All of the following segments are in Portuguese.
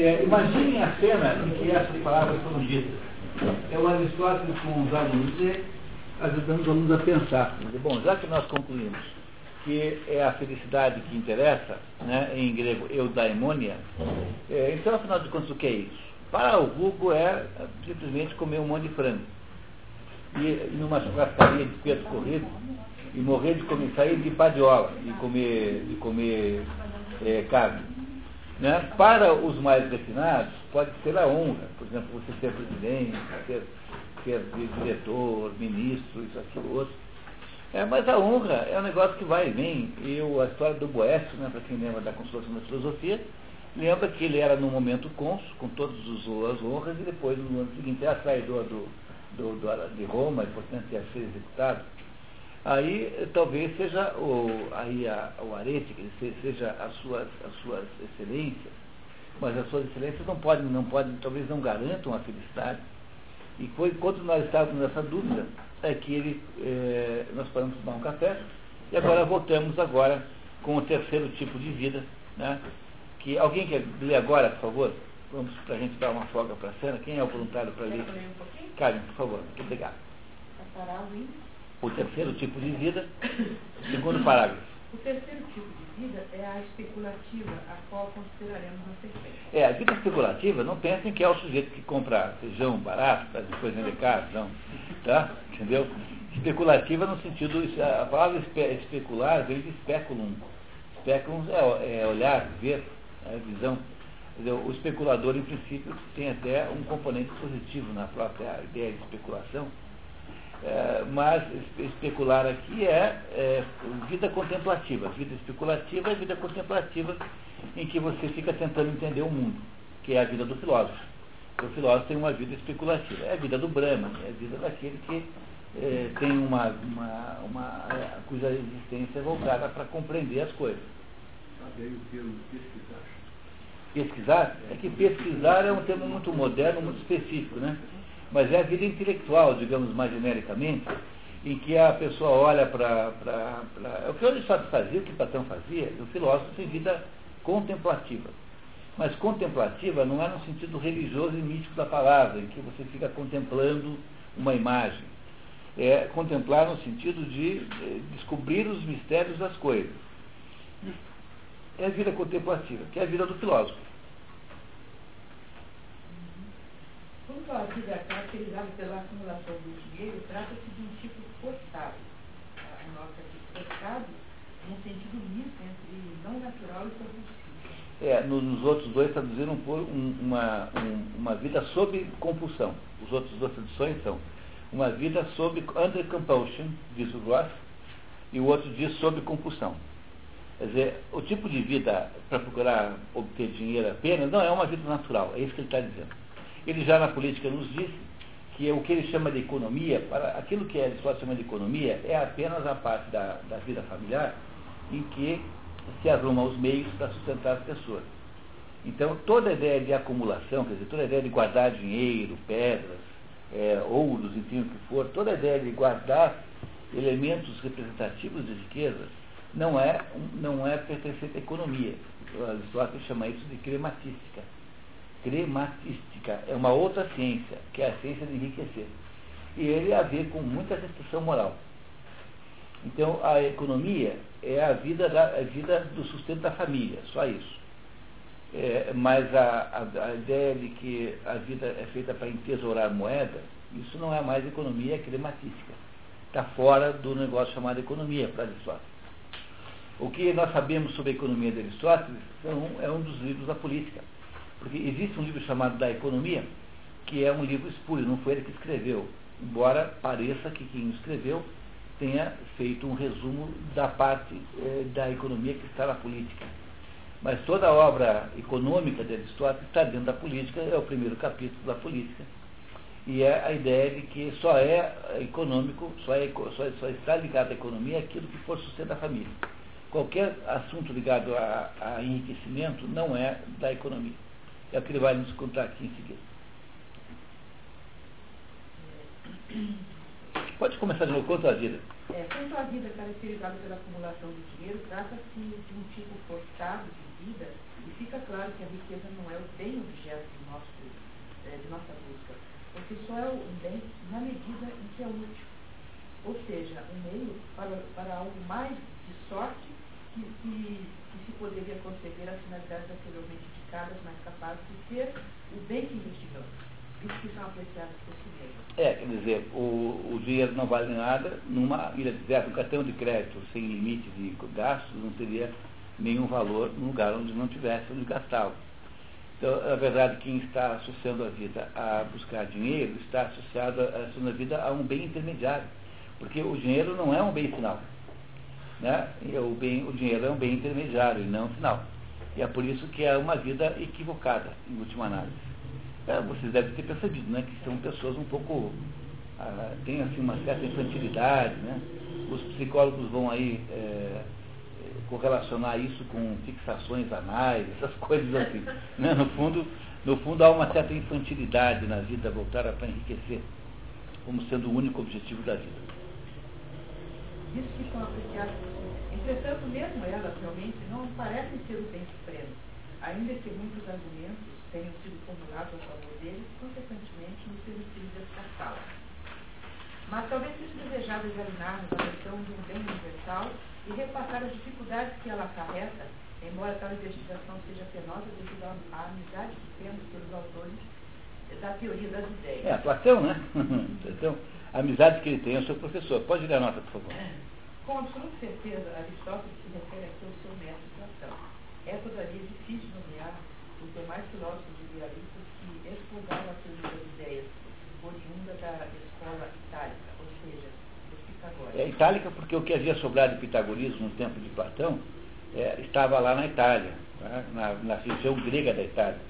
É, imaginem a cena em que essas palavras foram ditas. É o Aristóteles com os alunos e ajudando os alunos a pensar. Bom, já que nós concluímos que é a felicidade que interessa, né, em grego eudaimonia, é, então afinal de contas o que é isso? Para o vulgo é simplesmente comer um monte de frango. E numa churrascaria de peso corrido, e morrer de comer, sair de padiola, de comer, de comer é, carne. Né? Para os mais refinados, pode ser a honra, por exemplo, você ser presidente, ser, ser diretor, ministro, isso, aquilo, outro. É, mas a honra é um negócio que vai e vem. E a história do Boécio, né, para quem lembra da construção da filosofia, lembra que ele era no momento cônsul, com todas as honras, e depois, no ano seguinte, é traidor do, do, do, de Roma, e portanto ia ser executado. Aí talvez seja o, aí a, o arete, seja as suas, as suas excelências, mas as suas excelências não podem, não podem, talvez não garantam a felicidade. E foi, quando nós estávamos nessa dúvida, é que ele, é, nós paramos tomar um café e agora voltamos agora com o terceiro tipo de vida, né? Que alguém quer ler agora, por favor? Vamos para a gente dar uma folga para a cena. Quem é o voluntário para ler? Um Karen, por favor. Muito obrigado. O terceiro tipo de vida, segundo parágrafo. O terceiro tipo de vida é a especulativa, a qual consideraremos na sequência. É, a vida especulativa, não pensem que é o sujeito que compra feijão barato para depois vender caro, não. Tá? Entendeu? Especulativa no sentido, a palavra especular veio de speculum. Speculum é, é olhar, ver, é visão. O especulador, em princípio, tem até um componente positivo na própria ideia de especulação, é, mas especular aqui é, é, vida contemplativa. Vida especulativa é vida contemplativa em que você fica tentando entender o mundo, que é a vida do filósofo. O filósofo tem uma vida especulativa. É a vida do Brahma, é a vida daquele que é, tem uma, uma, uma é, cuja existência é voltada para compreender as coisas. Sabe aí o termo pesquisar? Pesquisar? É que pesquisar é um termo muito moderno, muito específico, né? Mas é a vida intelectual, digamos mais genericamente, em que a pessoa olha para. É o que Aristóteles fazia, o que Platão fazia, o filósofo tem vida contemplativa. Mas contemplativa não é no sentido religioso e místico da palavra, em que você fica contemplando uma imagem. É contemplar no sentido de eh, descobrir os mistérios das coisas. É a vida contemplativa, que é a vida do filósofo. Quanto à vida caracterizada pela acumulação do dinheiro, trata-se de um tipo forçado. A nota aqui, forçado, num sentido misto entre não natural e compulsivo. É, nos outros dois traduziram por um, uma, um, uma vida sob compulsão. Os outros duas traduções são uma vida sob under compulsion, diz o Ross, e o outro diz sob compulsão. Quer dizer, o tipo de vida para procurar obter dinheiro apenas não é uma vida natural, é isso que ele está dizendo. Ele já na política nos disse que o que ele chama de economia, para aquilo que Aristóteles chama de economia, é apenas a parte da, da vida familiar em que se arruma os meios para sustentar as pessoas. Então, toda a ideia de acumulação, quer dizer, toda a ideia de guardar dinheiro, pedras, é, ouros, enfim, o que for, toda a ideia de guardar elementos representativos de riqueza não é, não é pertencente à economia. Aristóteles chama isso de crematística. Crematística é uma outra ciência, que é a ciência de enriquecer. E ele a ver com muita restrição moral. Então, a economia é a vida, da, a vida do sustento da família, só isso. É, mas a, a, a, ideia de que a vida é feita para entesourar moeda, isso não é mais economia, é crematística. Está fora do negócio chamado economia para Aristóteles. O que nós sabemos sobre a economia de Aristóteles é, é um dos livros da política. Porque existe um livro chamado Da Economia, que é um livro espúrio, não foi ele que escreveu. Embora pareça que quem escreveu tenha feito um resumo da parte eh, da economia que está na política. Mas toda a obra econômica de Aristóteles está dentro da política, é o primeiro capítulo da política. E é a ideia de que só é econômico, só, é, só, só está ligado à economia aquilo que for sustento da família. Qualquer assunto ligado a, a enriquecimento não é da economia. É o que ele vai nos contar aqui em seguida. Pode começar de novo, quanto à vida? É, quanto à vida caracterizada pela acumulação de dinheiro, trata-se de um tipo forçado de vida e fica claro que a riqueza não é o bem objeto de, nosso, é, de nossa busca, porque só é um bem na medida em que é útil. Ou seja, um meio para, para algo mais de sorte que, que, que se poderia conceber as finalidades anteriormente mais capazes de ser o bem que investigamos. Isso que são apreciados por si mesmos. É, quer dizer, o, o dinheiro não vale nada numa ilha deserta. Um cartão de crédito sem limite de gastos não teria nenhum valor no lugar onde não tivesse onde gastá-lo. Então, na verdade, quem está associando a vida a buscar dinheiro está associado, associando a vida a um bem intermediário. Porque o dinheiro não é um bem final. Né? O, bem, o dinheiro é um bem intermediário e não final. E é por isso que é uma vida equivocada, em última análise. É, vocês devem ter percebido, né? Que são pessoas um pouco. Ah, têm assim, uma certa infantilidade, né? Os psicólogos vão aí é, correlacionar isso com fixações anais, essas coisas assim. Né? No, fundo, no fundo há uma certa infantilidade na vida voltar para enriquecer, como sendo o único objetivo da vida. Isso que. Entretanto, mesmo elas realmente não parecem ser o bem supremo, ainda que muitos argumentos tenham sido formulados a favor deles, consequentemente nos permitido descartá-las. Mas talvez seja desejável examinarmos a questão de um bem universal e repassar as dificuldades que ela acarreta, embora tal investigação seja penosa devido à amizade que temos pelos autores da teoria das ideias. É, Platão, né? Platão, a amizade que ele tem é o seu professor. Pode ler a nota, por favor. Com absoluta certeza, Aristóteles se refere aqui ao seu mestre Platão. É, todavia, difícil nomear os demais filósofos idealistas que expulgaram a teoria das ideias, oriunda da escola itálica, ou seja, dos pitagóricos. É itálica porque o que havia sobrado de pitagorismo no tempo de Platão é, estava lá na Itália, tá? na, na região grega da Itália.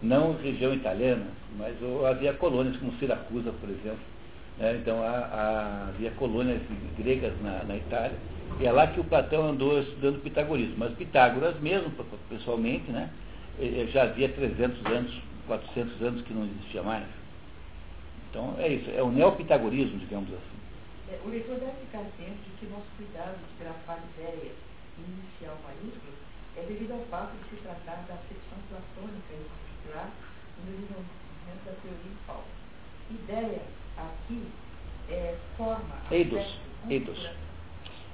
Não região italiana, mas havia colônias como Siracusa, por exemplo. Né? Então há, há, havia colônias gregas na, na Itália. E é lá que o Platão andou estudando pitagorismo. Mas Pitágoras mesmo, pessoalmente, né? já havia 300 anos, 400 anos que não existia mais. Então é isso, é o neopitagorismo, digamos assim. É, o leitor deve ficar ciente de que nosso cuidado de grafar ideias inicial maiúsculo é devido ao fato de se tratar da acepção platônica em particular no desenvolvimento da teoria em falta. Ideia aqui é forma. Eidos. Eidos.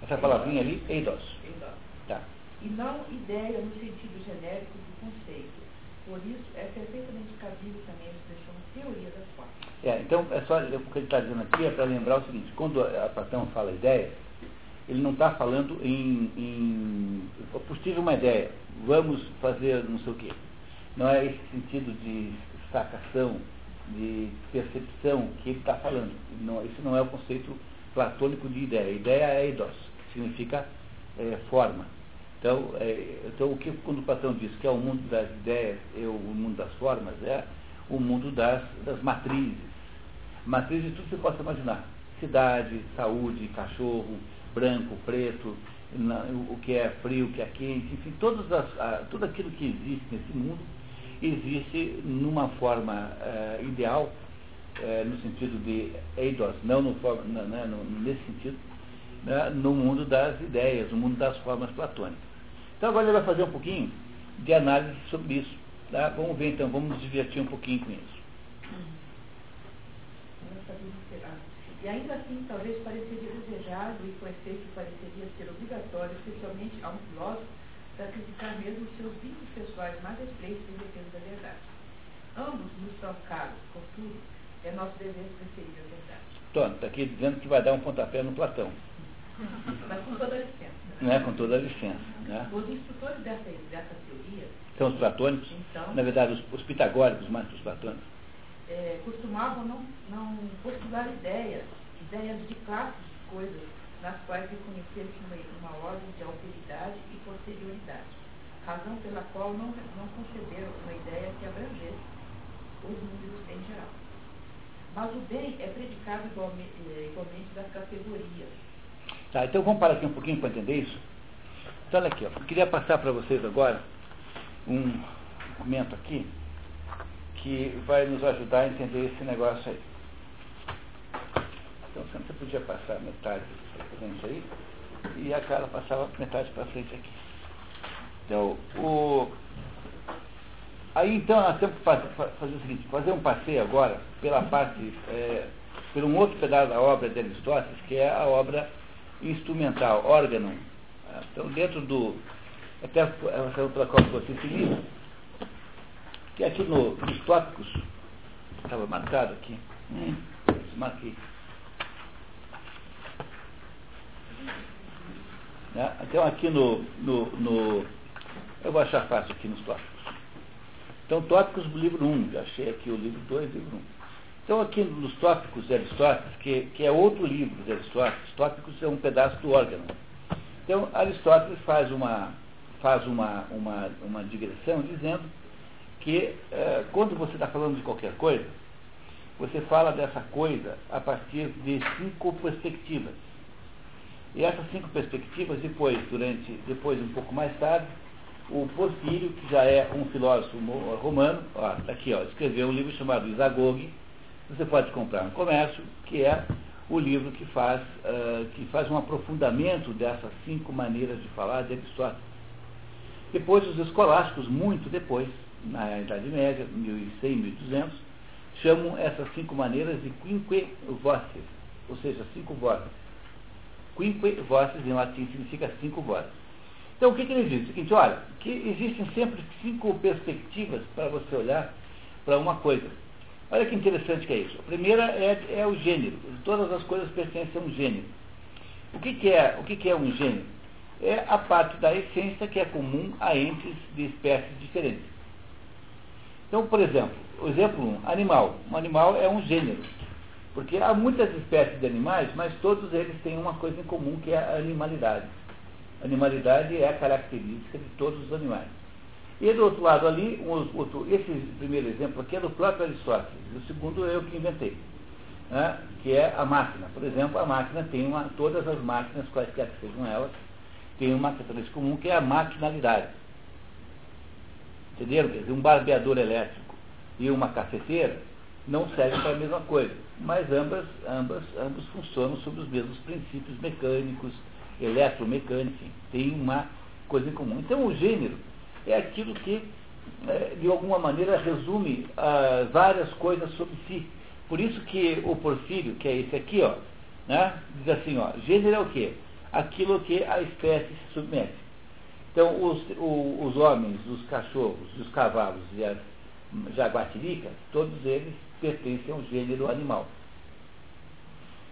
Essa palavrinha ali, eidos. Eidos. Tá. E não ideia no sentido genérico do conceito. Por isso, é perfeitamente cabível também a expressão teoria das formas. É, então, é só, o que ele está dizendo aqui é para lembrar o seguinte, quando a Platão fala ideia, ele não está falando em, em possível uma ideia, vamos fazer não sei o quê. Não é esse sentido de sacação, de percepção que ele está falando. Não, esse não é o conceito platônico de ideia. Ideia é eidos, que significa é, forma. Então, é, então o que quando Platão diz que é o mundo das ideias e o mundo das formas, é o mundo das, das matrizes. Matrizes de tudo que você possa imaginar. Cidade, saúde, cachorro, branco, preto, o que é frio, o que é quente, enfim, todas as, tudo aquilo que existe nesse mundo existe numa forma uh, ideal, uh, no sentido de eidos, não no, né, no, nesse sentido, né, no mundo das ideias, no mundo das formas platônicas. Então agora ele vai fazer um pouquinho de análise sobre isso. Tá? Vamos ver então, vamos nos divertir um pouquinho com isso. E ainda assim, talvez pareceria desejado e com efeito pareceria ser obrigatório, especialmente a um filósofo, sacrificar mesmo os seus vínculos pessoais mais estreitos em defesa da verdade. Ambos nos são caros, contudo, é nosso dever preferir a verdade. Tony, está aqui dizendo que vai dar um pontapé no Platão. Mas com toda a licença. Né? Com toda a licença. Né? Os instrutores dessa, dessa teoria. São os platônicos? Então, Na verdade, os, os pitagóricos mais que os platônicos. É, costumavam não, não postular ideias, ideias de classes de coisas, nas quais reconhecesse uma, uma ordem de alteridade e posterioridade, razão pela qual não, não conceberam uma ideia que abrangesse os números em geral. Mas o bem é predicado igualmente, igualmente das categorias. Tá, então vamos parar aqui um pouquinho para entender isso? Então olha aqui, ó, eu queria passar para vocês agora um documento aqui que vai nos ajudar a entender esse negócio aí. Então você podia passar metade frente aí e a cara passava metade para frente aqui. Então, o... Aí então nós temos que fazer, o seguinte, fazer um passeio agora pela parte, é, por um outro pedaço da obra de Aristóteles, que é a obra instrumental, órgão. Então dentro do. Até essa outra qual você esse livro, que aqui no, nos tópicos, estava marcado aqui, hum, marquei. Né? Então aqui no, no, no, Eu vou achar fácil aqui nos tópicos. Então, tópicos do livro 1, já achei aqui o livro 2 livro 1. Então, aqui nos tópicos de Aristóteles, que, que é outro livro de Aristóteles, tópicos é um pedaço do órgão. Então, Aristóteles faz uma, faz uma, uma, uma digressão dizendo que é, quando você está falando de qualquer coisa, você fala dessa coisa a partir de cinco perspectivas. E essas cinco perspectivas, depois, durante, depois um pouco mais tarde, o Porfírio, que já é um filósofo romano, ó, aqui, ó, escreveu um livro chamado Isagoge, você pode comprar no comércio, que é o livro que faz, uh, que faz um aprofundamento dessas cinco maneiras de falar de Aristóteles. Depois, os escolásticos, muito depois, na Idade Média, 1100, 1200, chamam essas cinco maneiras de quinque ou seja, cinco vozes. Quinque voces em latim significa cinco vozes. Então o que, que ele diz? O seguinte, olha, que existem sempre cinco perspectivas para você olhar para uma coisa. Olha que interessante que é isso. A primeira é, é o gênero. Todas as coisas pertencem a um gênero. O que, que é, o que, que é um gênero? É a parte da essência que é comum a entes de espécies diferentes. Então, por exemplo, exemplo 1, animal. Um animal é um gênero. Porque há muitas espécies de animais, mas todos eles têm uma coisa em comum que é a animalidade. A animalidade é a característica de todos os animais. E do outro lado ali, um, outro, esse primeiro exemplo aqui é do próprio Aristóteles, o segundo eu que inventei, né, que é a máquina. Por exemplo, a máquina tem uma, todas as máquinas, quaisquer que sejam elas, tem uma característica comum que é a maquinalidade. Entenderam? Quer dizer, um barbeador elétrico e uma cafeteira não servem para a mesma coisa, mas ambas, ambas, ambos funcionam sob os mesmos princípios mecânicos, eletromecânicos, tem uma coisa em comum. Então o gênero é aquilo que, é, de alguma maneira, resume várias coisas sobre si. Por isso que o Porfírio, que é esse aqui, ó, né, diz assim, ó, gênero é o quê? Aquilo que a espécie se submete. Então, os, o, os homens, os cachorros, os cavalos e as jaguatiricas, todos eles pertencem ao gênero animal.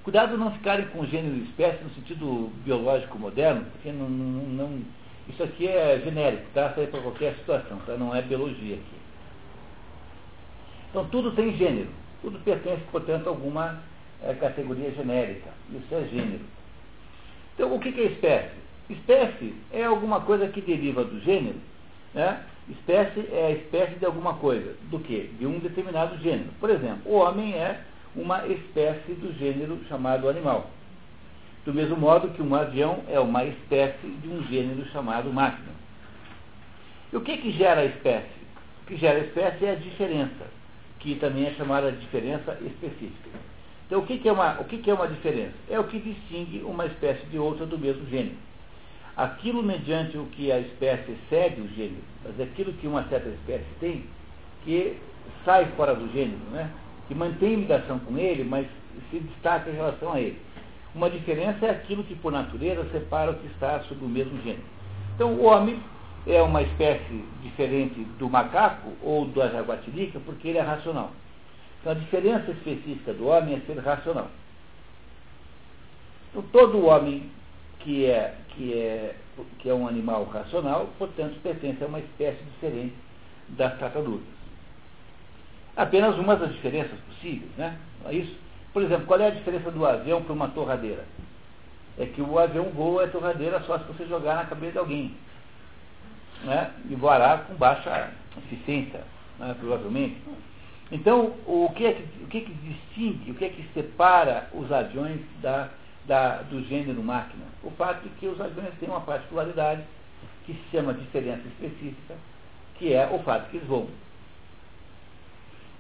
Cuidado não ficarem com gênero e espécie no sentido biológico moderno, porque não, não, não isso aqui é genérico, tá? Serve para qualquer situação, tá? Não é biologia aqui. Então tudo tem gênero. Tudo pertence, portanto, a alguma é, categoria genérica. Isso é gênero. Então o que é espécie? Espécie é alguma coisa que deriva do gênero, né? Espécie é a espécie de alguma coisa. Do que? De um determinado gênero. Por exemplo, o homem é uma espécie do gênero chamado animal. Do mesmo modo que um avião é uma espécie de um gênero chamado máquina. E o que, que gera a espécie? O que gera a espécie é a diferença, que também é chamada de diferença específica. Então, o que, que, é, uma, o que, que é uma diferença? É o que distingue uma espécie de outra do mesmo gênero. Aquilo mediante o que a espécie segue o gênero, mas aquilo que uma certa espécie tem, que sai fora do gênero, né? que mantém ligação com ele, mas se destaca em relação a ele. Uma diferença é aquilo que, por natureza, separa o que está sob o mesmo gênero. Então, o homem é uma espécie diferente do macaco ou da jaguatirica porque ele é racional. Então, a diferença específica do homem é ser racional. Então, todo homem que é, que é, que é um animal racional, portanto, pertence a uma espécie diferente das tartarugas. Apenas uma das diferenças possíveis, né? É isso? Por exemplo, qual é a diferença do avião para uma torradeira? É que o avião voa a torradeira só se você jogar na cabeça de alguém. Né? E voará com baixa eficiência, né? provavelmente. Então, o que, é que, o que, é que distingue, o que é que separa os aviões da, da, do gênero máquina? O fato de que os aviões têm uma particularidade que se chama diferença específica, que é o fato que eles voam.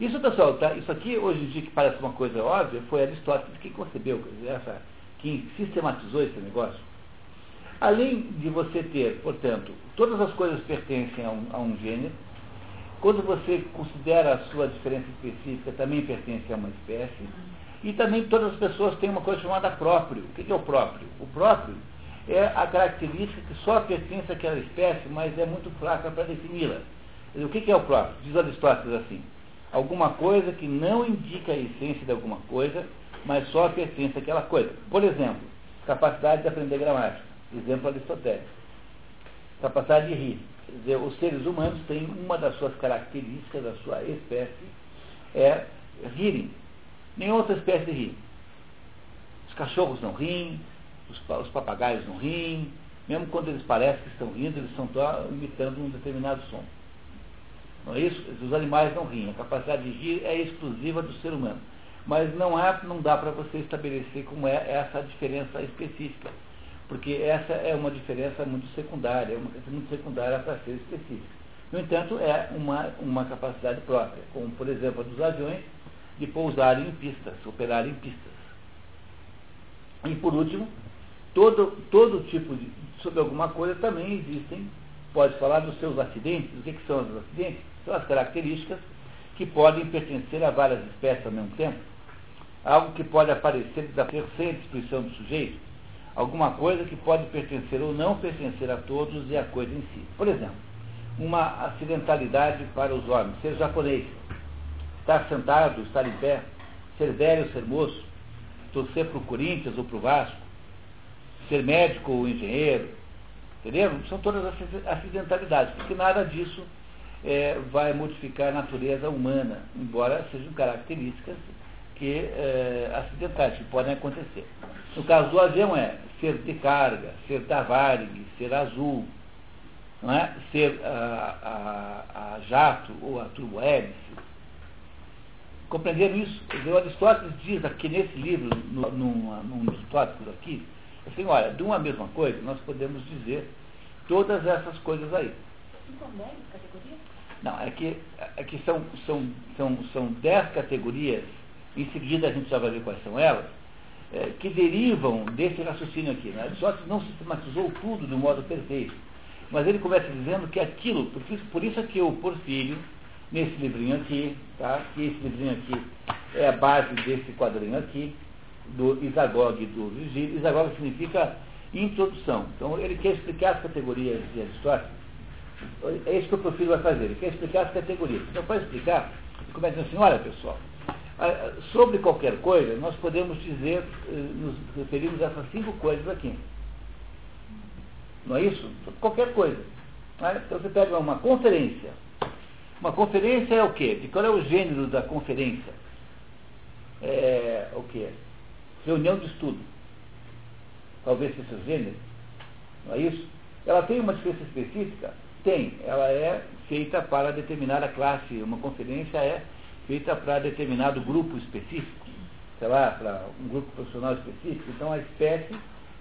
Isso, pessoal, tá, isso aqui, hoje em dia, que parece uma coisa óbvia, foi Aristóteles que concebeu, essa, que sistematizou esse negócio. Além de você ter, portanto, todas as coisas pertencem a um, a um gênero, quando você considera a sua diferença específica, também pertence a uma espécie, e também todas as pessoas têm uma coisa chamada próprio. O que é o próprio? O próprio é a característica que só pertence àquela espécie, mas é muito fraca para defini-la. O que é o próprio? Diz Aristóteles assim: alguma coisa que não indica a essência de alguma coisa, mas só pertence àquela coisa. Por exemplo, capacidade de aprender gramática. Exemplo aristotélico. Capacidade de rir. Dizer, os seres humanos têm uma das suas características, da sua espécie, é rirem. Nenhuma outra espécie ri. Os cachorros não riem, os, os papagaios não riem, mesmo quando eles parecem que estão rindo, eles estão imitando um determinado som. Não é isso? Os animais não riem. A capacidade de rir é exclusiva do ser humano. Mas não, há, não dá para você estabelecer como é essa diferença específica. Porque essa é uma diferença muito secundária, é uma coisa muito secundária para ser específica. No entanto, é uma, uma capacidade própria, como por exemplo a dos aviões de pousarem em pistas, operarem em pistas. E por último, todo, todo tipo de. sobre alguma coisa também existem, pode falar dos seus acidentes. O que, que são os acidentes? São as características que podem pertencer a várias espécies ao mesmo tempo. Algo que pode aparecer da sem a destruição do sujeito. Alguma coisa que pode pertencer ou não pertencer a todos e a coisa em si. Por exemplo, uma acidentalidade para os homens, ser japonês, estar sentado, estar em pé, ser velho ser moço, torcer para o Corinthians ou para o Vasco, ser médico ou engenheiro, entendeu? São todas acidentalidades, porque nada disso é, vai modificar a natureza humana, embora sejam características que é, acidentais, que podem acontecer. No caso do avião é ser de carga, ser da Varig, ser azul, não é? ser a, a, a jato ou a turbohélice. Compreenderam isso? O Aristóteles diz aqui nesse livro, no, num, num dos tópicos aqui, assim, olha, de uma mesma coisa, nós podemos dizer todas essas coisas aí. Não, é que, é que são, são, são, são dez categorias, em seguida a gente já vai ver quais são elas, é, que derivam desse raciocínio aqui. Né? Aristóteles não sistematizou tudo de um modo perfeito, mas ele começa dizendo que aquilo, por isso, por isso é que o Porfírio, nesse livrinho aqui, tá? que esse livrinho aqui é a base desse quadrinho aqui, do Isagog e do Virgílio. Isagog significa introdução. Então ele quer explicar as categorias de Aristóteles é isso que o Porfírio vai fazer. Ele quer explicar as categorias. Então, para explicar, ele começa assim, olha pessoal, sobre qualquer coisa, nós podemos dizer, eh, nos referimos a essas cinco coisas aqui. Não é isso? Qualquer coisa. É? Então você pega uma conferência. Uma conferência é o quê? De qual é o gênero da conferência? É o quê? Reunião de estudo. Talvez seja o gênero. Não é isso? Ela tem uma diferença específica tem, ela é feita para determinada classe, uma conferência é feita para determinado grupo específico, sei lá, para um grupo profissional específico. Então a espécie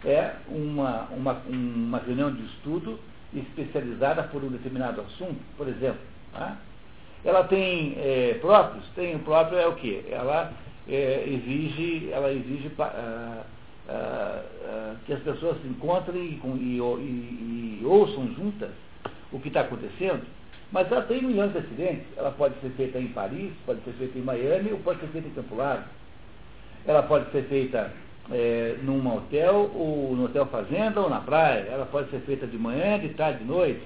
é uma, uma, uma reunião de estudo especializada por um determinado assunto, por exemplo. Tá? Ela tem é, próprios, tem o próprio é o que? Ela é, exige, ela exige ah, ah, ah, que as pessoas se encontrem e, e, e, e ouçam juntas o que está acontecendo, mas ela tem milhões de acidentes. Ela pode ser feita em Paris, pode ser feita em Miami ou pode ser feita em Campo Largo. Ela pode ser feita é, num hotel, ou no hotel fazenda, ou na praia. Ela pode ser feita de manhã, de tarde, de noite.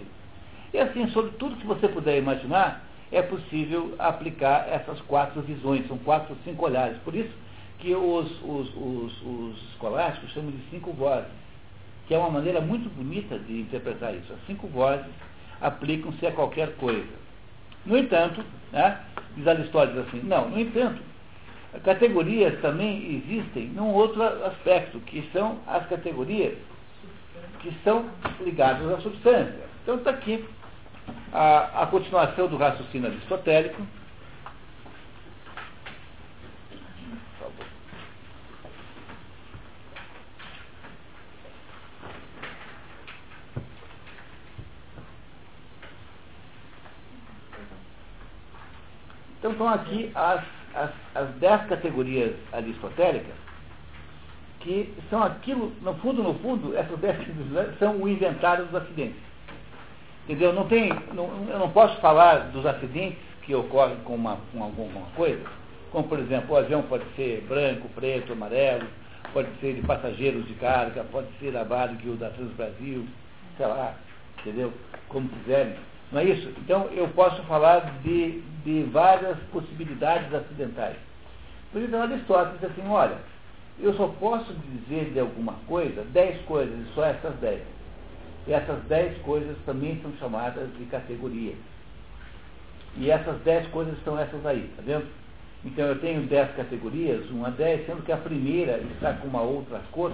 E assim, sobre tudo que você puder imaginar, é possível aplicar essas quatro visões, são quatro, cinco olhares. Por isso que os, os, os, os escolásticos chamam de cinco vozes, que é uma maneira muito bonita de interpretar isso. As cinco vozes aplicam-se a qualquer coisa. No entanto, né, diz Aristóteles assim, não, no entanto, categorias também existem num outro aspecto, que são as categorias que são ligadas à substância. Então está aqui a, a continuação do raciocínio aristotélico, Então estão aqui as, as, as dez categorias aristotélicas que são aquilo, no fundo, no fundo, essas dez são o inventário dos acidentes. Entendeu? Não tem, não, eu não posso falar dos acidentes que ocorrem com, uma, com alguma coisa, como por exemplo, o avião pode ser branco, preto, amarelo, pode ser de passageiros de carga, pode ser da Varg da Transbrasil, sei lá, entendeu? Como quiserem. Não é isso? Então eu posso falar de, de várias possibilidades acidentais. Por isso Aristóteles diz assim, olha, eu só posso dizer de alguma coisa dez coisas, e só essas dez. E essas dez coisas também são chamadas de categorias. E essas dez coisas são essas aí, tá vendo? Então eu tenho dez categorias, uma dez, sendo que a primeira está com uma outra cor.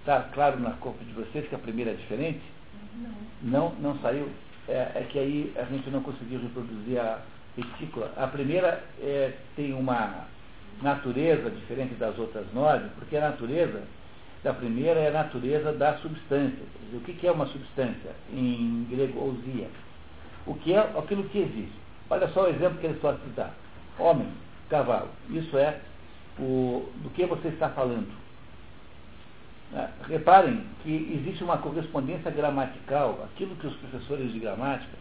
Está claro na cor de vocês que a primeira é diferente? Não. Não, não saiu? É, é que aí a gente não conseguiu reproduzir a retícula. A primeira é, tem uma natureza diferente das outras nove, porque a natureza da primeira é a natureza da substância. Dizer, o que é uma substância? Em grego, ousia. O que é aquilo que existe. Olha só o exemplo que ele só dá. Homem, cavalo. Isso é o, do que você está falando. É, reparem que existe uma correspondência gramatical, aquilo que os professores de gramática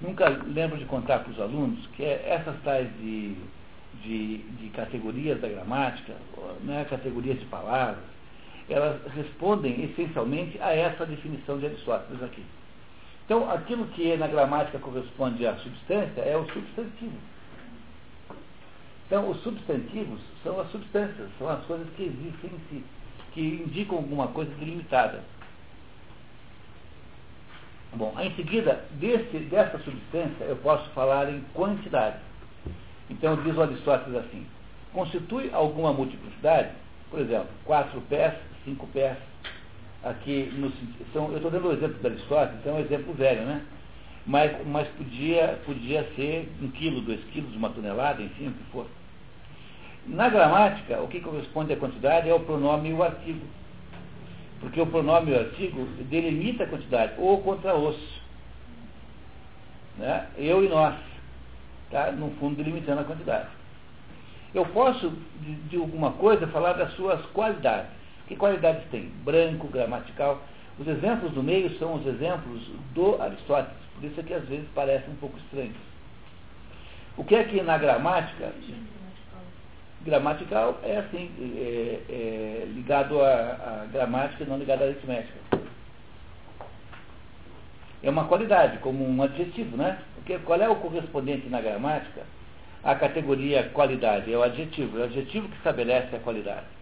nunca lembram de contar para os alunos, que é essas tais de, de, de categorias da gramática, né, categorias de palavras, elas respondem essencialmente a essa definição de Aristóteles aqui. Então, aquilo que na gramática corresponde à substância é o substantivo. Então, os substantivos são as substâncias, são as coisas que existem em si, que indicam alguma coisa delimitada. Bom, em seguida, desse, dessa substância, eu posso falar em quantidade. Então, diz o Aristóteles assim: constitui alguma multiplicidade, por exemplo, quatro pés, cinco pés, aqui no, são, eu estou dando o exemplo da Aristóteles, então é um exemplo velho, né? Mas, mas podia, podia ser um quilo, dois quilos, uma tonelada, enfim, o que for. Na gramática, o que corresponde à quantidade é o pronome e o artigo. Porque o pronome e o artigo delimita a quantidade, ou contra os. Né? Eu e nós. Tá? No fundo, delimitando a quantidade. Eu posso, de, de alguma coisa, falar das suas qualidades. Que qualidades tem? Branco, gramatical. Os exemplos do meio são os exemplos do Aristóteles. Por isso é que às vezes parecem um pouco estranhos. O que é que na gramática. Gramatical é assim, é, é ligado à, gramática e não ligado à aritmética. É uma qualidade, como um adjetivo, né? Porque qual é o correspondente na gramática à categoria qualidade? É o adjetivo, é o adjetivo que estabelece a qualidade.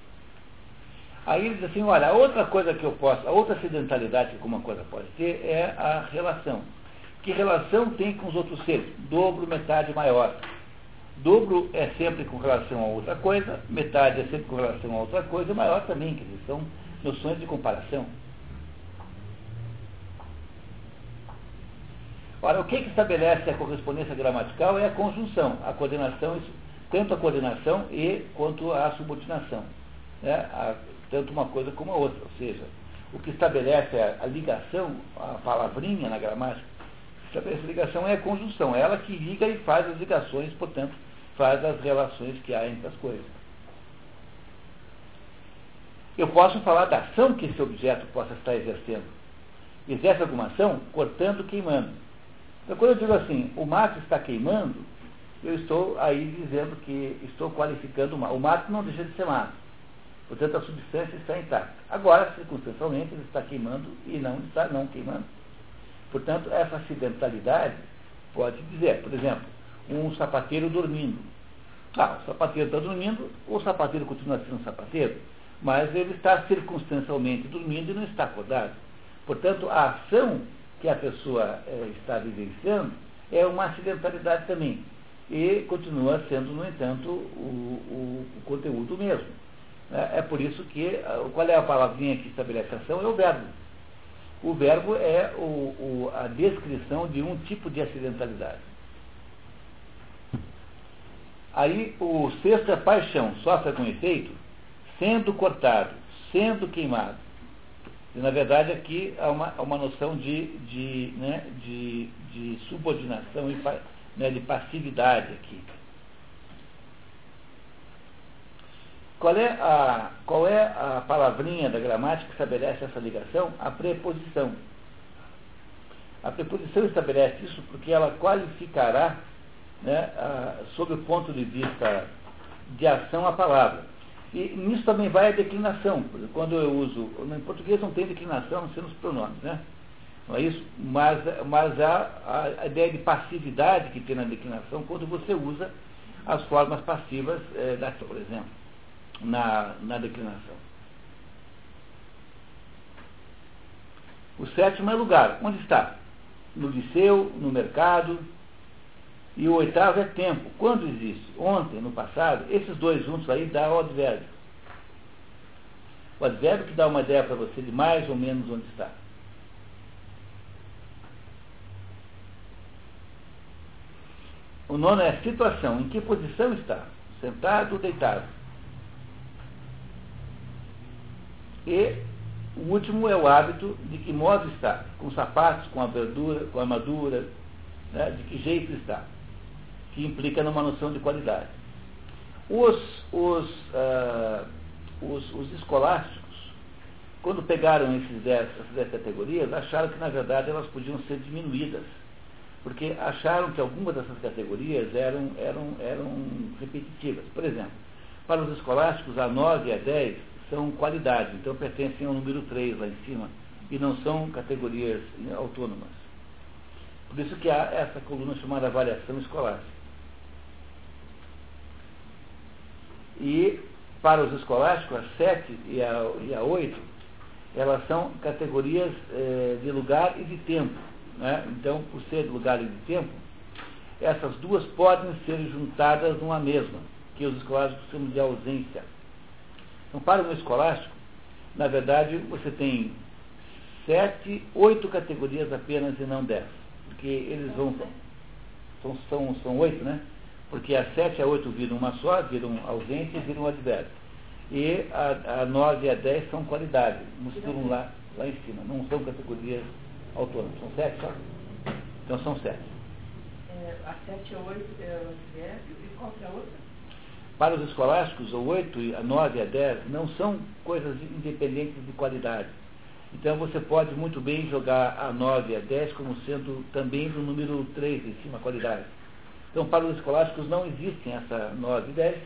Aí ele diz assim, olha, outra coisa que eu posso, a outra acidentalidade que alguma coisa pode ter é a relação. Que relação tem com os outros seres? Dobro, metade, maior. Dobro é sempre com relação a outra coisa, metade é sempre com relação a outra coisa, maior também, dizer, são noções de comparação. Ora, o que, que estabelece a correspondência gramatical é a conjunção, a coordenação, tanto a coordenação e quanto a subordinação. Né? A, tanto uma coisa como a outra. Ou seja, o que estabelece a, ligação, a palavrinha na gramática, estabelece a ligação é a conjunção, é ela que liga e faz as ligações, portanto, faz as relações que há entre as coisas. Eu posso falar da ação que esse objeto possa estar exercendo. Exerce alguma ação cortando, queimando. Então, quando eu digo assim, o mato está queimando, eu estou aí dizendo que estou qualificando o mato. O mato não deixa de ser mato. Portanto, a substância está intacta. Agora, circunstancialmente, ele está queimando e não está não queimando. Portanto, essa acidentalidade pode dizer, por exemplo, um sapateiro dormindo. Ah, o sapateiro está dormindo, o sapateiro continua sendo sapateiro, mas ele está circunstancialmente dormindo e não está acordado. Portanto, a ação que a pessoa é, está vivenciando é uma acidentalidade também. E continua sendo, no entanto, o, o, o conteúdo mesmo. É, é por isso que, qual é a palavrinha que estabelece a ação? É o verbo. O verbo é o, o, a descrição de um tipo de acidentalidade. Aí o sexto é paixão, sofre com efeito, sendo cortado, sendo queimado. E, na verdade, aqui há uma, há uma noção de, de, né, de, de subordinação e né, de passividade aqui. Qual é, a, qual é a palavrinha da gramática que estabelece essa ligação? A preposição. A preposição estabelece isso porque ela qualificará, né, a, sob o ponto de vista de ação, a palavra. E nisso também vai a declinação. Quando eu uso. Em português não tem declinação, não sei nos pronomes, né? Não é isso? Mas, mas há a ideia de passividade que tem na declinação quando você usa as formas passivas, é, da, por exemplo, na, na declinação. O sétimo é lugar. Onde está? No liceu, no mercado. E o oitavo é tempo. Quando existe? Ontem, no passado. Esses dois juntos aí dá o advérbio. O advérbio que dá uma ideia para você de mais ou menos onde está. O nono é situação. Em que posição está? Sentado ou deitado? E o último é o hábito de que modo está, com sapatos, com a verdura, com a armadura, né, de que jeito está, que implica numa noção de qualidade. Os, os, uh, os, os escolásticos, quando pegaram esses dez, essas dez categorias, acharam que na verdade elas podiam ser diminuídas porque acharam que algumas dessas categorias eram, eram, eram repetitivas. Por exemplo, para os escolásticos, a 9 e a 10 são qualidades, então pertencem ao número 3 lá em cima, e não são categorias autônomas. Por isso que há essa coluna chamada variação escolástica. E para os escolásticos, a 7 e a, e a 8, elas são categorias eh, de lugar e de tempo né? Então, por ser lugar e de tempo, essas duas podem ser juntadas numa mesma, que os escolásticos chamam de ausência. Então, para um escolástico, na verdade, você tem sete, oito categorias apenas e não dez. Porque eles vão. São, são, são oito, né? Porque a sete e a oito viram uma só, viram ausência e viram advérbio. E a, a nove e a dez são qualidade, misturam lá, lá em cima. Não são categorias autônomos. São sete só? Então são sete. É, a sete a oito é o advérbio e qual é a outra? Para os escolásticos, o 8, a 9 e a 10 não são coisas independentes de qualidade. Então você pode muito bem jogar a 9 e a 10 como sendo também do número 3 em cima, qualidade. Então para os escolásticos não existem essa 9 e 10.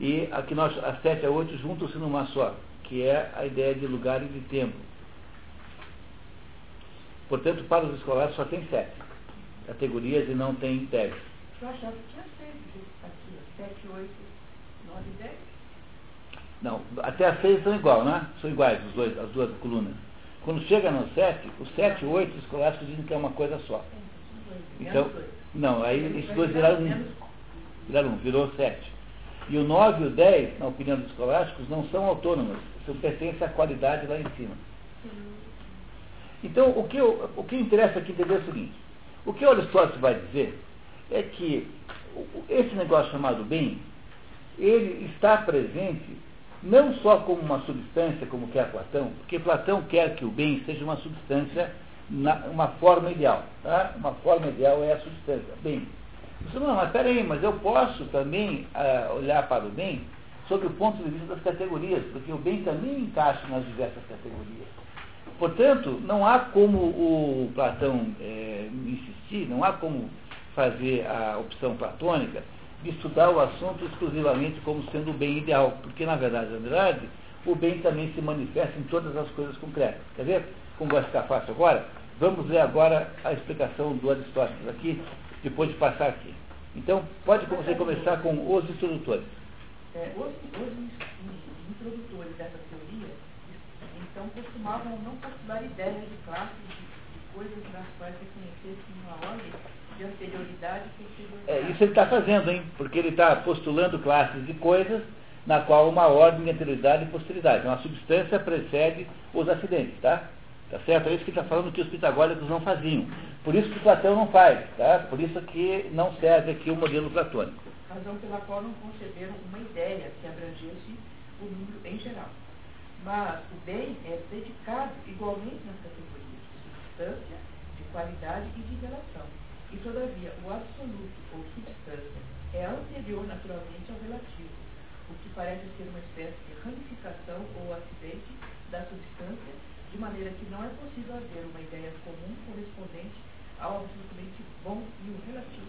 E aqui nós, a 7 e a 8 juntam-se numa só, que é a ideia de lugar e de tempo. Portanto, para os escolares só tem sete categorias e não tem dez. Eu achava que tinha seis aqui, sete, oito, nove, dez. Não, até as seis são igual, né? São iguais os dois, as duas colunas. Quando chega no sete, os sete e oito, os escolares dizem que é uma coisa só. Então, não, aí esses dois viraram um. Viraram um, virou sete. E o nove e o dez, na opinião dos escolásticos, não são autônomos, são pertencem à qualidade lá em cima. Então, o que, eu, o que interessa aqui entender é o seguinte: o que Aristóteles vai dizer é que esse negócio chamado bem, ele está presente não só como uma substância, como quer Platão, porque Platão quer que o bem seja uma substância, uma forma ideal. Tá? Uma forma ideal é a substância, bem. Você não, mas peraí, mas eu posso também uh, olhar para o bem sob o ponto de vista das categorias, porque o bem também encaixa nas diversas categorias. Portanto, não há como o Platão é, insistir, não há como fazer a opção platônica de estudar o assunto exclusivamente como sendo o bem ideal, porque na verdade, na verdade, o bem também se manifesta em todas as coisas concretas. Quer ver como vai ficar fácil agora? Vamos ler agora a explicação do Aristóteles aqui, depois de passar aqui. Então, pode você começar com os introdutores. É, os, os introdutores dessa teoria então costumavam não postular ideias de classes, de, coisas das quais reconhecessem uma ordem de anterioridade posterioridade. É, isso ele está fazendo, hein? Porque ele está postulando classes de coisas na qual uma ordem de anterioridade e posteridade. Uma substância precede os acidentes, tá? Tá certo? É isso que ele está falando que os pitagóricos não faziam. Por isso que Platão não faz, tá? Por isso que não serve aqui o modelo platônico. Razão pela qual não conceberam uma ideia que abrangesse o número em geral. Mas o bem é dedicado igualmente nas categorias de substância, de qualidade e de relação. E, todavia, o absoluto ou substância é anterior naturalmente ao relativo. o que parece ser uma espécie de ramificação ou acidente da substância, de maneira que não é possível haver uma ideia comum correspondente ao absolutamente bom e o relativo.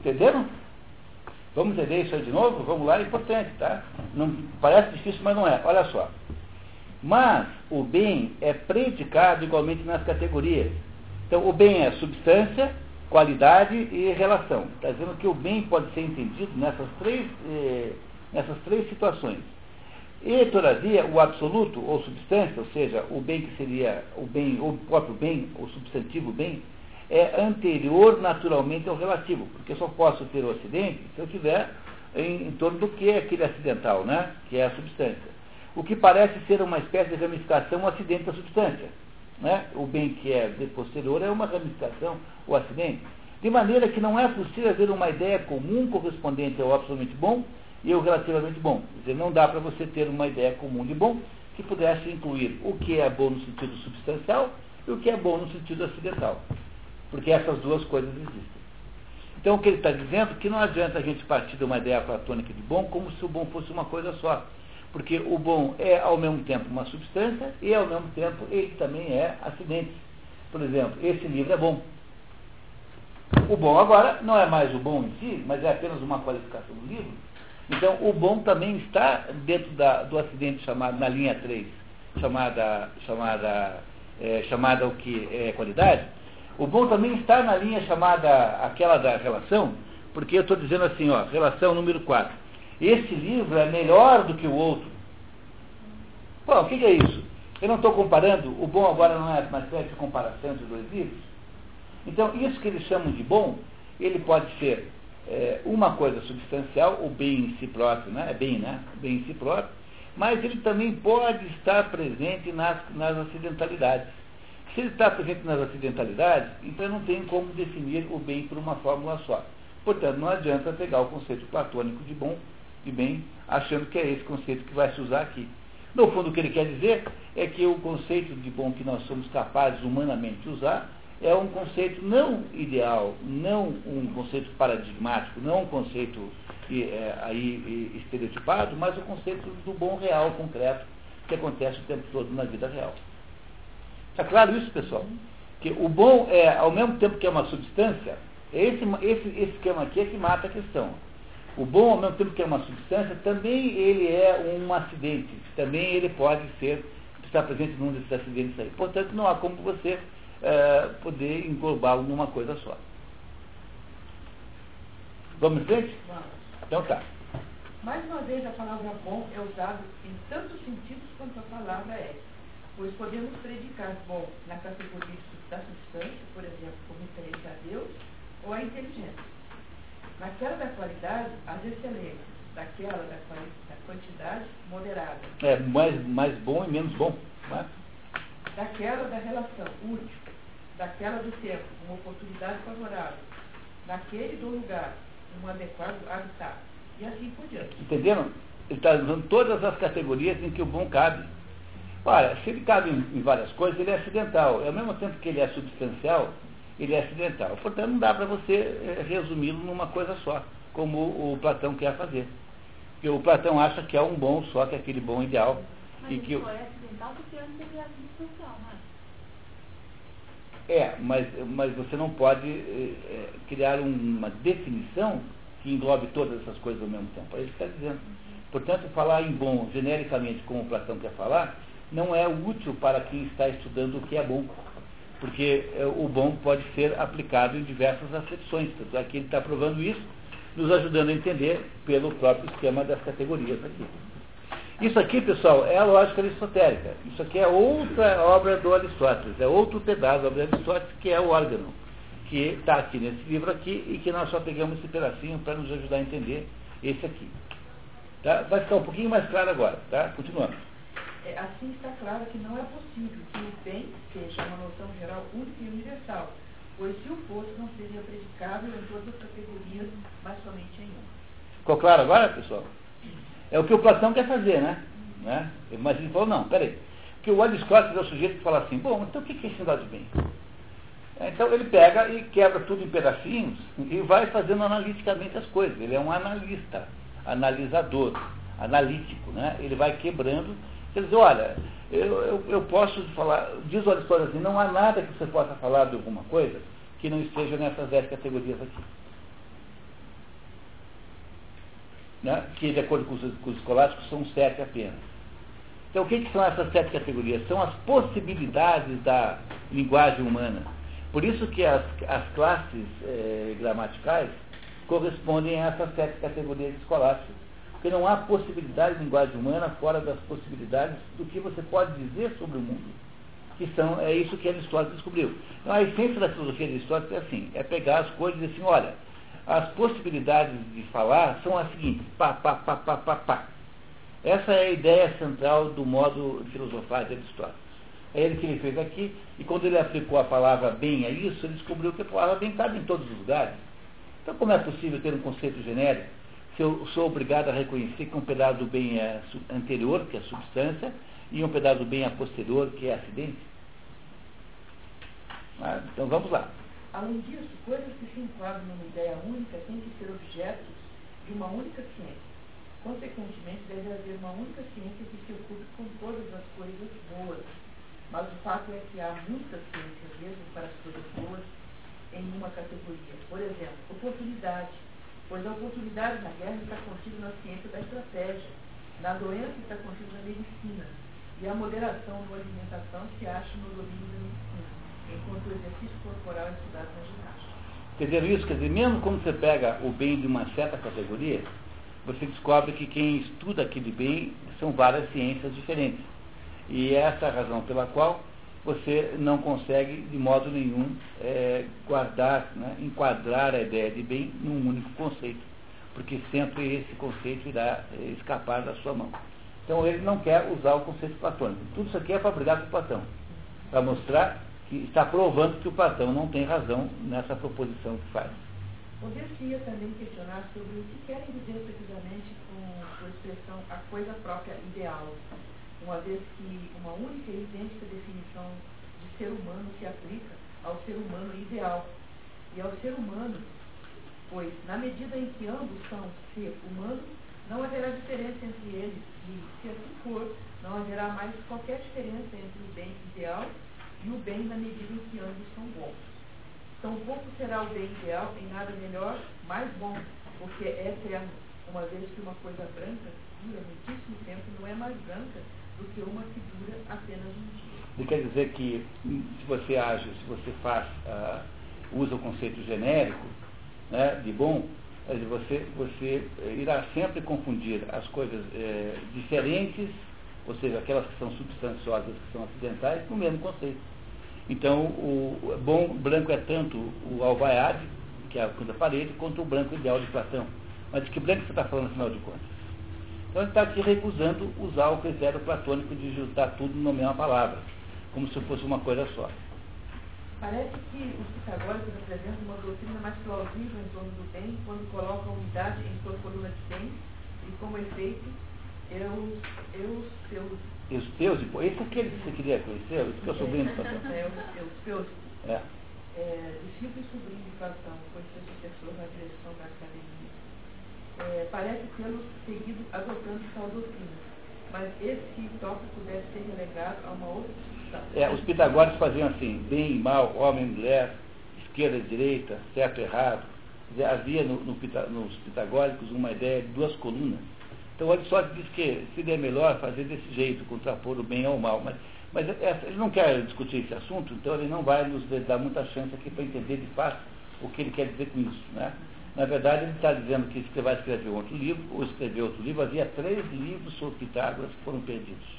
Entenderam? Vamos entender isso aí de novo? Vamos lá, é importante, tá? Não, parece difícil, mas não é. Olha só. Mas o bem é predicado igualmente nas categorias. Então, o bem é substância, qualidade e relação. Está dizendo que o bem pode ser entendido nessas três, eh, nessas três situações. E, todavia, o absoluto ou substância, ou seja, o bem que seria o bem, o próprio bem, o substantivo bem, é anterior naturalmente ao relativo, porque eu só posso ter o acidente se eu tiver em, em torno do que é aquele acidental, né? que é a substância. O que parece ser uma espécie de ramificação o acidente da substância. Né? O bem que é posterior é uma ramificação, o acidente. De maneira que não é possível haver uma ideia comum correspondente ao absolutamente bom e ao relativamente bom. Quer dizer, não dá para você ter uma ideia comum de bom que pudesse incluir o que é bom no sentido substancial e o que é bom no sentido acidental. Porque essas duas coisas existem. Então o que ele está dizendo é que não adianta a gente partir de uma ideia platônica de bom como se o bom fosse uma coisa só. Porque o bom é ao mesmo tempo uma substância e ao mesmo tempo ele também é acidente. Por exemplo, esse livro é bom. O bom agora não é mais o bom em si, mas é apenas uma qualificação do livro. Então o bom também está dentro da, do acidente chamado na linha 3, chamada, chamada, é, chamada o que é qualidade. O bom também está na linha chamada aquela da relação, porque eu estou dizendo assim, ó, relação número 4. Esse livro é melhor do que o outro. Bom, o que, que é isso? Eu não estou comparando, o bom agora não é uma espécie de comparação entre dois livros. Então, isso que eles chamam de bom, ele pode ser é, uma coisa substancial, o bem em si próprio, né? é bem, né? bem em si próprio, mas ele também pode estar presente nas, nas acidentalidades. Se ele está presente nas acidentalidades, então não tem como definir o bem por uma fórmula só. Portanto, não adianta pegar o conceito platônico de bom e bem, achando que é esse conceito que vai se usar aqui. No fundo, o que ele quer dizer é que o conceito de bom que nós somos capazes humanamente de usar é um conceito não ideal, não um conceito paradigmático, não um conceito é, aí estereotipado, mas o conceito do bom real, concreto, que acontece o tempo todo na vida real. Está claro isso, pessoal? Que o bom é, ao mesmo tempo que é uma substância, esse, esse, esse esquema aqui é que mata a questão. O bom, ao mesmo tempo que é uma substância, também ele é um acidente. Também ele pode ser, estar presente num desses acidentes aí. Portanto, não há como você é, poder englobá-lo numa coisa só. Vamos em frente? Vamos. Então tá. Mais uma vez, a palavra bom é usada em tantos sentidos quanto a palavra é pois podemos predicar bom na categoria da substância, por exemplo, como referência a Deus, ou a inteligência. Naquela da qualidade, as excelências, daquela da, da quantidade moderada. É, mais, mais bom e menos bom. Né? Daquela da relação útil, daquela do tempo, uma oportunidade favorável, daquele do lugar, um adequado habitat, e assim por diante. Entenderam? Ele está usando todas as categorias em que o bom cabe. Olha, se ele cabe em, em, várias coisas, ele é acidental. Ao mesmo tempo que ele é substancial, ele é acidental. Portanto, não dá para você é, resumi-lo numa coisa só, como o, o, Platão quer fazer. Porque o Platão acha que é um bom só, que é aquele bom ideal. Mas e que só é acidental porque antes ele é substancial, não é? Mas, mas você não pode é, criar uma definição que englobe todas essas coisas ao mesmo tempo. É isso que está dizendo. Portanto, falar em bom genericamente, como Platão quer falar, não é útil para quem está estudando o que é bom. Porque é, o bom pode ser aplicado em diversas acepções. Tanto é que ele está provando isso, nos ajudando a entender pelo próprio esquema das categorias aqui. Isso aqui, pessoal, é a lógica aristotélica. Isso aqui é outra obra do Aristóteles, é outro pedaço da obra do Aristóteles, que é o órgão, que está aqui nesse livro aqui e que nós só pegamos esse pedacinho para nos ajudar a entender esse aqui. Tá? Vai ficar um pouquinho mais claro agora, tá? Continuando. É, assim está claro que não é possível que o bem seja uma noção geral única e universal, pois se o fosse não seria predicável em todas as categorias, mas somente em uma. Ficou claro agora, pessoal? É o que o Platão quer fazer, né? né? Mas ele falou, não, peraí. Porque o Aristóteles é o sujeito que fala assim, bom, então o que é esse negócio de bem? É, então ele pega e quebra tudo em pedacinhos e vai fazendo analiticamente as coisas. Ele é um analista, analisador. analítico, né? Ele vai quebrando, quer dizer, olha, eu, eu, eu posso falar, diz o Aristóteles assim, não há nada que você possa falar de alguma coisa que não esteja nessas dez categorias aqui. Né? Que, de acordo com os, com os escolásticos, são sete apenas. Então, o que, que, são essas sete categorias? São as possibilidades da linguagem humana. Por isso que as, as classes eh, gramaticais correspondem a essas sete categorias escolásticas. Porque não há possibilidade de linguagem humana fora das possibilidades do que você pode dizer sobre o mundo. Que são, é isso que Aristóteles descobriu. Então, a essência da filosofia de Aristóteles é assim, é pegar as coisas e dizer assim, olha, as possibilidades de falar são as seguintes, pá, pá, pá, pá, pá, pá. Essa é a ideia central do modo de filosofar de Aristóteles. É ele que ele fez aqui, e quando ele aplicou a palavra bem a isso, ele descobriu que a palavra bem cabe em todos os lugares. Então, como é possível ter um conceito genérico se eu sou obrigado a reconhecer que um pedaço do bem é anterior, que é substância, e um pedaço do bem é posterior, que é acidente? Ah, então, vamos lá. Além disso, coisas que se enquadram numa ideia única têm que ser objetos de uma única ciência. Consequentemente, deve haver uma única ciência que se ocupe com todas as coisas boas. Mas o fato é que há muitas ciências mesmo para as coisas boas em uma categoria. Por exemplo, oportunidade. Pois a oportunidade na guerra está contida na ciência da estratégia. Na doença está contida na medicina. E a moderação na alimentação se acha no domínio da medicina enquanto o exercício corporal é estudado na ginástica. Dizer, isso, quer dizer, mesmo quando você pega o bem de uma certa categoria, você descobre que quem estuda aquele bem são várias ciências diferentes. E essa é a razão pela qual você não consegue, de modo nenhum, é, guardar, né, enquadrar a ideia de bem num único conceito, porque sempre esse conceito irá é, escapar da sua mão. Então ele não quer usar o conceito platônico. Tudo isso aqui é brigar com Platão, para mostrar que está provando que o Platão não tem razão nessa proposição que faz. Poder-se também questionar sobre o que querem dizer precisamente com a expressão a coisa própria ideal, uma vez que uma única e idêntica definição de ser humano se aplica ao ser humano ideal e ao ser humano, pois na medida em que ambos são ser humano, não haverá diferença entre eles e, se assim for, não haverá mais qualquer diferença entre o bem ideal o bem na medida em que ambos são bons. Tampouco será o bem ideal em nada melhor, mais bom, porque é eterno, uma vez que uma coisa branca dura muitíssimo tempo não é mais branca do que uma que dura apenas um dia. Ele quer dizer que se você age, se você faz, uh, usa o conceito genérico né, de bom, você, você irá sempre confundir as coisas eh, diferentes, ou seja, aquelas que são substanciosas, que são acidentais, com o mesmo conceito. Então, o bom branco é tanto o alvaiade, que é a cor da parede, quanto o branco ideal de Platão. Mas de que branco você está falando, afinal de contas? Então, ele está aqui recusando usar o critério platônico de juntar tudo numa mesma palavra, como se fosse uma coisa só. Parece que os pitagóricos apresentam uma doutrina mais plausível em torno do bem quando colocam a unidade em sua coluna de bem e, como efeito, eu, eu, seus Eusteusipo, esse é aquele que você queria conhecer, esse que é o sobrinho de Platão. É, o Eusteusipo. É. é. Discípulo e sobrinho de Platão, foi seu sucessor na direção da academia. É, parece tê-lo seguido adotando tal doutrina. Mas esse tópico deve ser relegado a uma outra discussão. É, os pitagóricos faziam assim, bem e mal, homem e mulher, esquerda e direita, certo e errado. Havia no, no, nos pitagóricos uma ideia de duas colunas então Aristóteles diz que seria melhor fazer desse jeito, contrapor o bem ao mal. Mas, mas essa, ele não quer discutir esse assunto, então ele não vai nos dar muita chance aqui para entender de fato o que ele quer dizer com isso. Né? Na verdade, ele está dizendo que vai escrever outro livro, ou escrever outro livro. Havia três livros sobre Pitágoras que foram perdidos.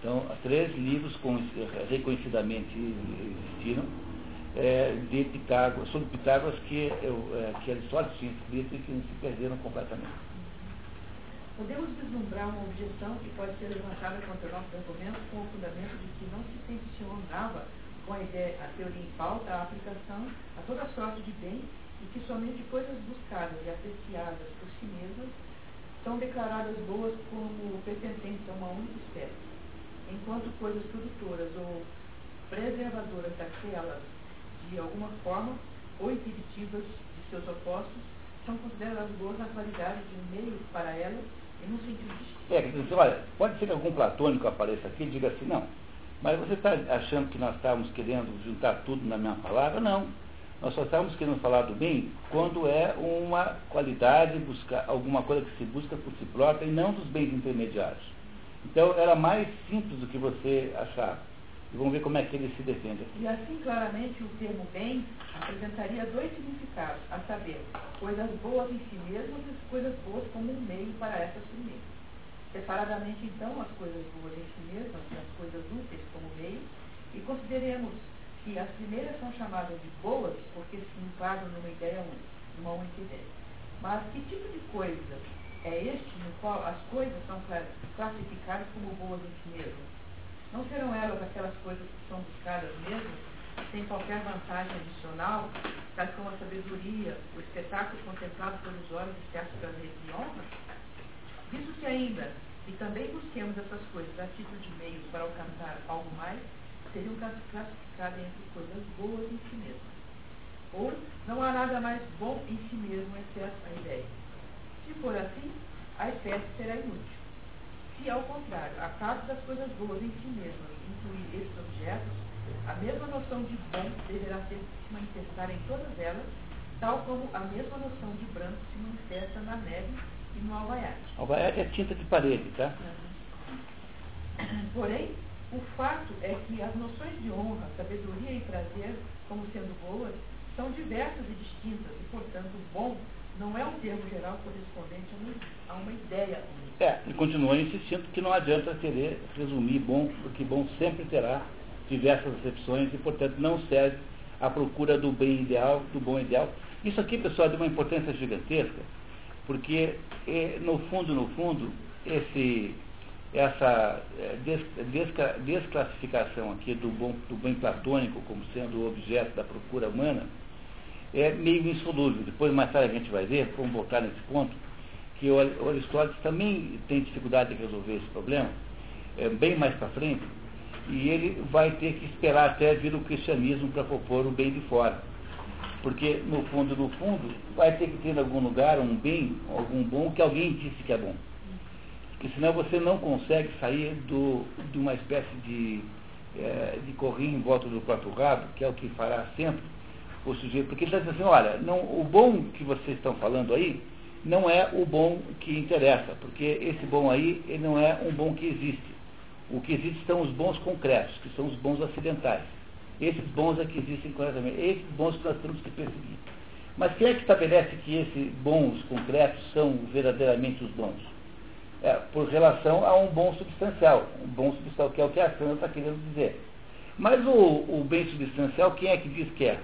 Então, três livros com, reconhecidamente existiram é, de Pitágoras, sobre Pitágoras que, é, que Aristóteles tinha escrito e que se perderam completamente. Podemos vislumbrar uma objeção que pode ser levantada contra o nosso argumento com o fundamento de que não se tensionava com a ideia, a teoria em pauta, a aplicação a toda sorte de bem e que somente coisas buscadas e apreciadas por si mesmas são declaradas boas como pertencentes a uma única espécie, enquanto coisas produtoras ou preservadoras daquelas, de alguma forma, ou inhibitivas de seus opostos, são consideradas boas na qualidade de meio para elas É, quer dizer, olha, pode ser que algum platônico apareça aqui e diga assim, não, mas você está achando que nós estávamos querendo juntar tudo na mesma palavra? Não. Nós só estamos querendo falar do bem quando é uma qualidade, buscar alguma coisa que se busca por si própria e não dos bens intermediários. Então era mais simples do que você achar. E vamos ver como é que ele se defende aqui. E assim, claramente, o termo bem apresentaria dois significados, a saber, coisas boas em si mesmas e coisas boas como um meio para essas primeiro. Separadamente, então, as coisas boas em si mesmas e as coisas úteis como meio, e consideremos que as primeiras são chamadas de boas porque se enquadram numa ideia única, numa única ideia. Mas que tipo de coisa é este no qual as coisas são classificadas como boas em si mesmas? Não serão elas aquelas coisas que são buscadas mesmo, sem qualquer vantagem adicional, tais como a sabedoria, o espetáculo contemplado pelos olhos externos para de honra? Visto que ainda, e também busquemos essas coisas a título de meios para alcançar algo mais, seriam classificadas entre coisas boas em si mesmas. Ou não há nada mais bom em si mesmo, exceto a ideia. Se for assim, a espécie será inútil. Se, ao contrário, a parte das coisas boas em si mesmas incluir esses objetos, a mesma noção de bom deverá ser, se manifestar em todas elas, tal como a mesma noção de branco se manifesta na neve e no alvaiate. Alvaiate é tinta de parede, tá? Porém, o fato é que as noções de honra, sabedoria e prazer, como sendo boas, são diversas e distintas, e, portanto, bom não é um termo geral correspondente a uma, ideia. É, e continua insistindo que não adianta querer resumir bom, porque bom sempre terá diversas acepções e, portanto, não serve à procura do bem ideal, do bom ideal. Isso aqui, pessoal, é de uma importância gigantesca, porque, é, no fundo, no fundo, esse essa eh, desclassificação aqui do, bom, do bem platônico como sendo o objeto da procura humana é meio insolúvel. Depois, mais tarde, a gente vai ver, vamos voltar nesse ponto, que o Aristóteles também tem dificuldade de resolver esse problema, é, bem mais para frente, e ele vai ter que esperar até vir o cristianismo para propor o bem de fora. Porque, no fundo, no fundo, vai ter que ter em algum lugar um bem, algum bom, que alguém disse que é bom porque senão você não consegue sair do, de uma espécie de, é, de correr em volta do próprio rabo, que é o que fará sempre o sujeito, porque ele está dizendo assim, olha, não, o bom que vocês estão falando aí não é o bom que interessa, porque esse bom aí ele não é um bom que existe. O que existe são os bons concretos, que são os bons acidentais. Esses bons é que existem corretamente, esses bons que nós temos que perseguir. Mas quem é que estabelece que esses bons concretos são verdadeiramente os bons? é, por relação a um bom substancial. Um bom substancial, que é o que a Sandra está querendo dizer. Mas o, o, bem substancial, quem é que diz que é?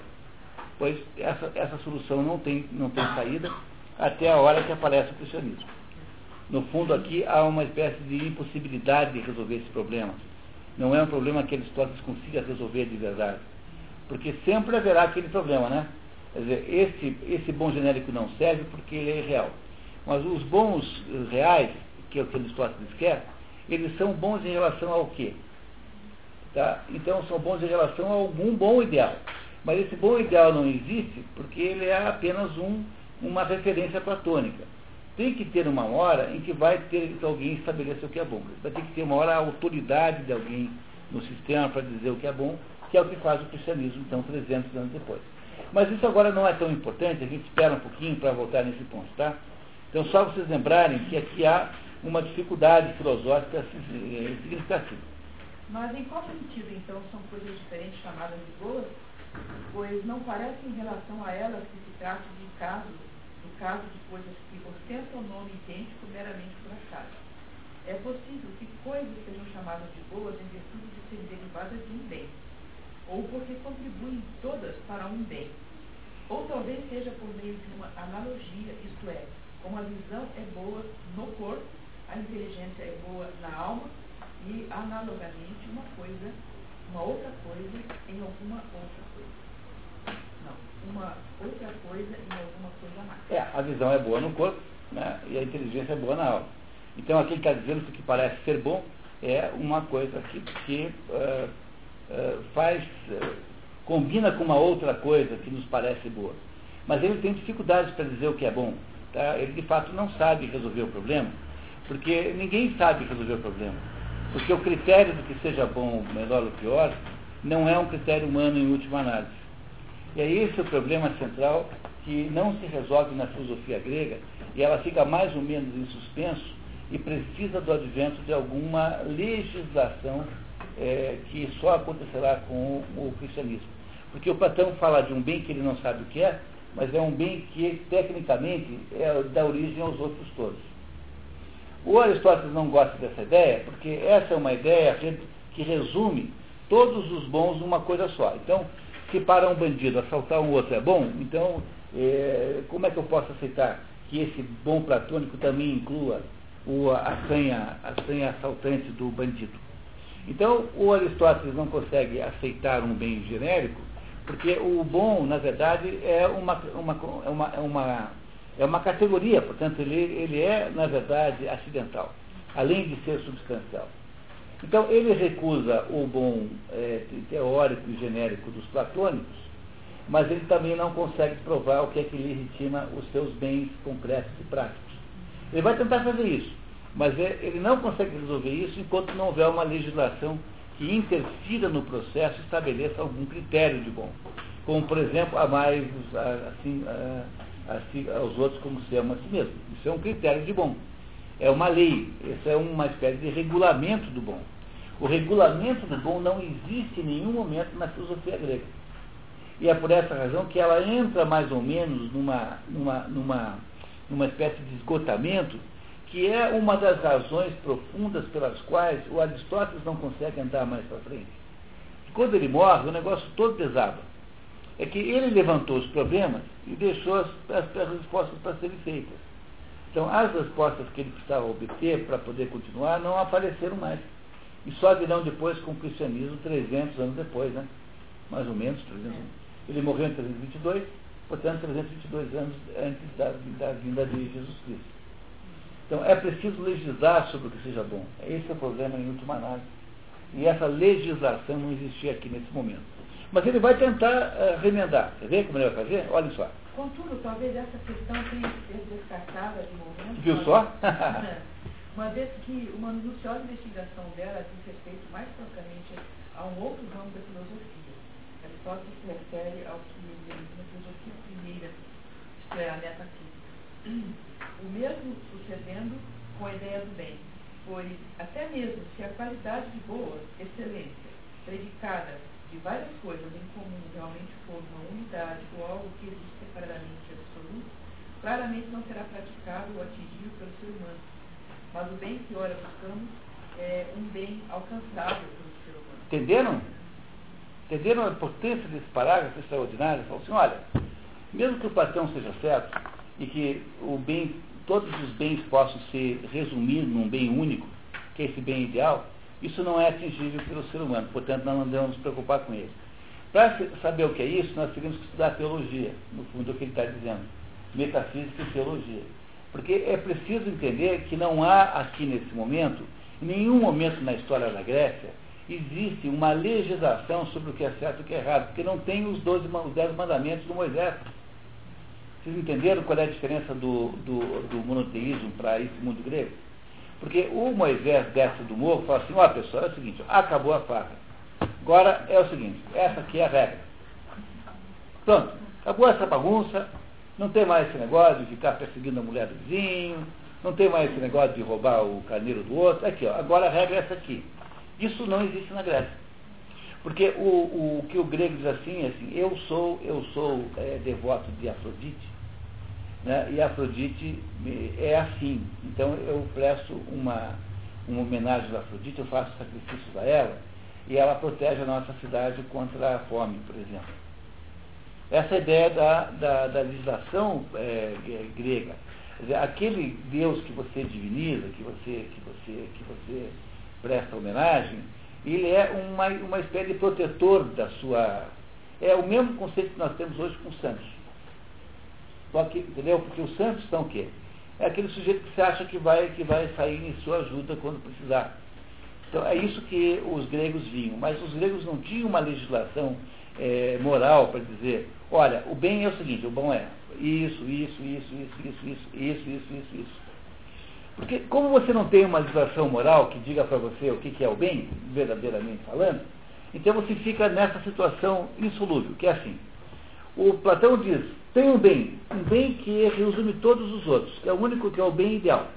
Pois essa, essa solução não tem, não tem saída até a hora que aparece o cristianismo. No fundo, aqui há uma espécie de impossibilidade de resolver esse problema. Não é um problema que Aristóteles consiga resolver de verdade. Porque sempre haverá aquele problema, né? Quer dizer, esse, esse bom genérico não serve porque ele é irreal. Mas os bons reais, que é o que Aristóteles quer, eles são bons em relação ao quê? Tá? Então são bons em relação a algum bom ideal. Mas esse bom ideal não existe porque ele é apenas um, uma referência platônica. Tem que ter uma hora em que vai ter que alguém estabelecer o que é bom. Vai ter que ter uma hora a autoridade de alguém no sistema para dizer o que é bom, que é o que faz o cristianismo, então, 300 anos depois. Mas isso agora não é tão importante, a gente espera um pouquinho para voltar nesse ponto, tá? Então, só vocês lembrarem que aqui há uma dificuldade filosófica significativa. Mas em qual sentido, então, são coisas diferentes chamadas de boas? Pois não parece em relação a elas que se trata de caso, do caso de coisas que ostentam o nome idêntico meramente por acaso. É possível que coisas sejam chamadas de boas em virtude de serem derivadas de um bem, ou porque contribuem todas para um bem. Ou talvez seja por meio de uma analogia, isto é, como a visão é boa no corpo, a inteligência é boa na alma e, analogamente, uma coisa, uma outra coisa em alguma outra coisa. Não, uma outra coisa em alguma coisa mais. É, a visão é boa no corpo né, e a inteligência é boa na alma. Então, aqui ele está dizendo que o que parece ser bom é uma coisa que, que uh, uh, faz, uh, combina com uma outra coisa que nos parece boa. Mas ele tem dificuldades para dizer o que é bom. Tá? Ele, de fato, não sabe resolver o problema Porque ninguém sabe resolver o problema. Porque o critério do que seja bom, melhor ou pior, não é um critério humano em última análise. E é esse o problema central que não se resolve na filosofia grega e ela fica mais ou menos em suspenso e precisa do advento de alguma legislação é, que só acontecerá com o, o cristianismo. Porque o Platão fala de um bem que ele não sabe o que é, mas é um bem que tecnicamente é, dá origem aos outros todos. O Aristóteles não gosta dessa ideia, porque essa é uma ideia que resume todos os bons numa coisa só. Então, se para um bandido assaltar um outro é bom, então é, como é que eu posso aceitar que esse bom platônico também inclua o, a, senha, a senha assaltante do bandido? Então, o Aristóteles não consegue aceitar um bem genérico, porque o bom, na verdade, é uma, uma, é uma, é uma, é uma categoria, portanto, ele, ele é, na verdade, acidental, além de ser substancial. Então, ele recusa o bom é, teórico e genérico dos platônicos, mas ele também não consegue provar o que é que legitima os seus bens concretos e práticos. Ele vai tentar fazer isso, mas é, ele não consegue resolver isso enquanto não houver uma legislação que interfira no processo e estabeleça algum critério de bom. Como, por exemplo, amar assim, assim, aos outros como se ama a si mesmo. Isso é um critério de bom. É uma lei, isso é uma espécie de regulamento do bom. O regulamento do bom não existe em nenhum momento na filosofia grega. E é por essa razão que ela entra mais ou menos numa, numa, numa, numa espécie de esgotamento, que é uma das razões profundas pelas quais o Aristóteles não consegue andar mais para frente. Quando ele morre, o negócio todo desaba. É que ele levantou os problemas e deixou as, as, as respostas para serem feitas. Então, as respostas que ele precisava obter para poder continuar não apareceram mais. E só virão depois com o cristianismo 300 anos depois, né? Mais ou menos 300 anos. Ele morreu em 322, portanto 322 anos antes da, da vinda de Jesus Cristo. Então é preciso legislar sobre o que seja bom. Esse é o problema em última análise. E essa legislação não existia aqui nesse momento. Mas ele vai tentar uh, remendar. Quer ver como ele vai fazer? Olhem só. Contudo, talvez essa questão tenha que ser descartada de momento. Viu só? uma vez que uma minuciosa investigação dela diz respeito mais propriamente a um outro ramo da filosofia Aristóteles se refere ao que denomina filosofia primeira, isto é, a metafísica. O mesmo sucedendo com a ideia do bem, pois até mesmo se a qualidade de boa, excelência, predicada de várias coisas em comum realmente for uma unidade ou algo que existe separadamente absoluto, claramente não será praticado ou atingido pelo ser humano. Mas o bem que ora buscamos é um bem alcançável pelo ser humano. Entenderam? Entenderam a importância desse parágrafo extraordinário? Falou assim, olha, mesmo que o patrão seja certo e que o bem, todos os bens possam se resumir num bem único, que é esse bem ideal, isso não é atingível pelo ser humano, portanto nós não devemos nos preocupar com ele. Para saber o que é isso, nós temos que estudar teologia, no fundo o que ele está dizendo, metafísica e teologia. Porque é preciso entender que não há aqui nesse momento, em nenhum momento na história da Grécia, existe uma legislação sobre o que é certo e o que é errado, porque não tem os, 12, os dez mandamentos do Moisés. Vocês entenderam qual é a diferença do, do, do monoteísmo para esse mundo grego? Porque o Moisés desce do morro e fala assim, ó pessoal, é o seguinte, acabou a faca. Agora é o seguinte, essa aqui é a regra. Pronto, acabou essa bagunça, não tem mais esse negócio de ficar perseguindo a mulher do vizinho, não tem mais esse negócio de roubar o carneiro do outro. Aqui, ó, agora a regra é essa aqui. Isso não existe na Grécia. Porque o, o que o grego diz assim, é assim, eu sou, eu sou é, devoto de Afrodite, né, e Afrodite é assim. Então eu presto uma, uma homenagem a Afrodite, eu faço sacrifícios a ela, e ela protege a nossa cidade contra a fome, por exemplo. Essa é ideia da, da, da legislação é, grega. Dizer, aquele Deus que você diviniza, que você, que você, que você presta homenagem, ele é uma, uma espécie de protetor da sua. É o mesmo conceito que nós temos hoje com os santos. Só que, entendeu? Porque os santos são o quê? É aquele sujeito que você acha que vai, que vai sair em sua ajuda quando precisar. Então é isso que os gregos vinham. Mas os gregos não tinham uma legislação é, moral para dizer, olha, o bem é o seguinte, o bom é isso, isso, isso, isso, isso, isso, isso, isso, isso, isso. Porque como você não tem uma legislação moral que diga para você o que, que é o bem, verdadeiramente falando, então você fica nessa situação insolúvel, que é assim. O Platão diz, tem um bem, um bem que resume todos os outros, é o único que é o bem ideal.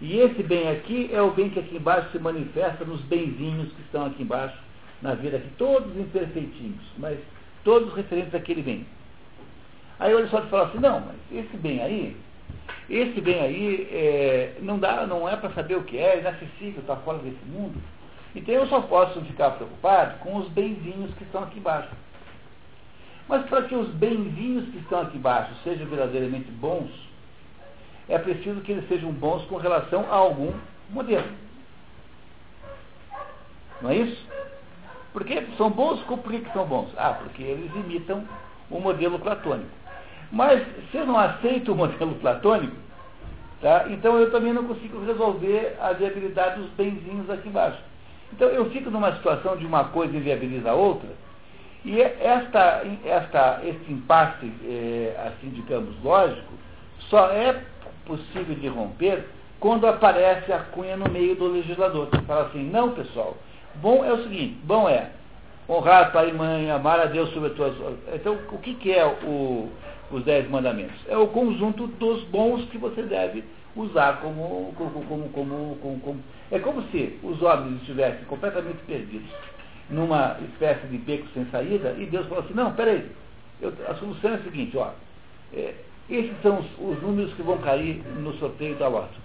E esse bem aqui é o bem que aqui embaixo se manifesta nos benzinhos que estão aqui embaixo, na vida aqui, todos imperfeitinhos, mas todos referentes àquele bem. Aí o Aristóteles fala assim, não, mas esse bem aí, esse bem aí é, não dá, não é para saber o que é, é inacessível, está fora desse mundo. Então eu só posso ficar preocupado com os benzinhos que estão aqui embaixo. Mas para que os benzinhos que estão aqui embaixo sejam verdadeiramente bons, é preciso que eles sejam bons com relação a algum modelo. Não é isso? Porque são bons, por que, são bons? Ah, porque eles imitam o modelo platônico. Mas se eu não aceito o modelo platônico, tá, então eu também não consigo resolver a viabilidade dos benzinhos aqui embaixo. Então eu fico numa situação de uma coisa inviabiliza a outra, e esta, esta, este impasse, é, assim digamos, lógico, só é possível de romper quando aparece a cunha no meio do legislador. Você fala assim, não pessoal, bom é o seguinte, bom é honrar pai e mãe, amar a Deus sobre as tuas... Então, o que, que é o, os dez mandamentos? É o conjunto dos bons que você deve usar como, como, como, como, como É como se os homens estivessem completamente perdidos numa espécie de beco sem saída e Deus falou assim, não, peraí, eu, a solução é a seguinte, ó, é, esses são os, os, números que vão cair no sorteio da lote.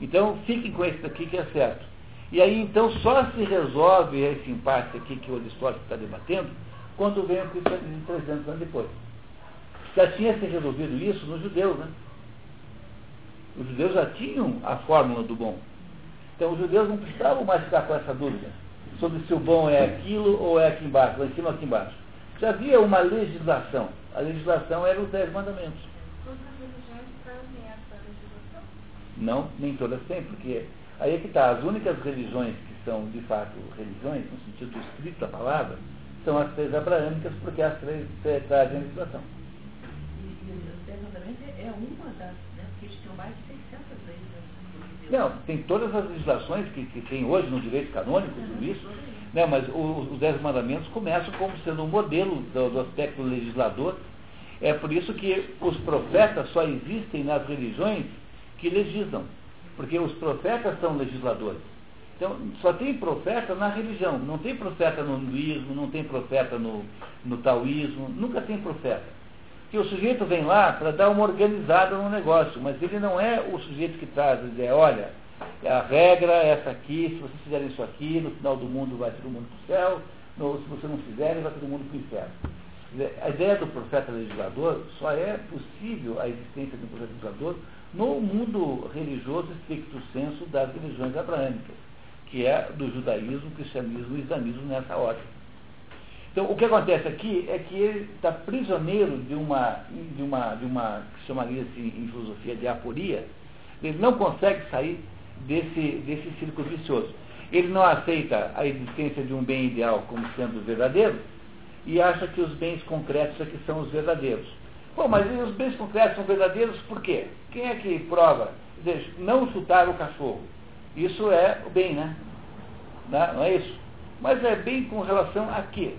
Então, fiquem com esse daqui que é certo. E aí, então, só se resolve esse empate aqui que o Aristóteles está debatendo quando vem o cristianismo 300 anos depois. Já tinha se resolvido isso nos judeus, né? Os judeus já tinham a fórmula do bom. Então, os judeus não precisavam mais ficar com essa dúvida sobre se o bom é aquilo ou é aqui embaixo, lá em cima ou aqui embaixo. Já havia uma legislação. A legislação era os dez mandamentos. Todas as religiões essa legislação? Não, nem todas têm, porque aí é que está. As únicas religiões que são, de fato, religiões, no sentido estrito da palavra, são as três abraâmicas, porque as três trazem a legislação. E, e os dez mandamentos é uma das, né, porque mais de 600 leis. Não, tem todas as legislações que, que tem hoje no direito canônico, tudo isso, né, mas os, os Dez Mandamentos começam como sendo um modelo do, do aspecto legislador. É por isso que os profetas só existem nas religiões que legislam, porque os profetas são legisladores. Então, só tem profeta na religião, não tem profeta no hinduísmo, não tem profeta no, no taoísmo, nunca tem profeta. Que o sujeito vem lá para dar uma organizada no negócio, mas ele não é o sujeito que traz a ideia, olha, a regra é essa aqui, se vocês fizerem isso aqui, no final do mundo vai todo mundo para o céu, no, se vocês não fizerem, vai todo mundo para o inferno. A ideia do profeta legislador só é possível a existência de um profeta legislador no mundo religioso estricto senso das religiões abraâmicas, que é do judaísmo, cristianismo e islamismo nessa ordem. Então, o que acontece aqui é que ele está prisioneiro de uma, de uma, de uma que chamaria-se em filosofia de aporia, ele não consegue sair desse, desse círculo vicioso. Ele não aceita a existência de um bem ideal como sendo verdadeiro e acha que os bens concretos é são os verdadeiros. Bom, mas os bens concretos são verdadeiros por quê? Quem é que prova? Dizer, não chutar o cachorro. Isso é o bem, né? Não é isso? Mas é bem com relação a quê?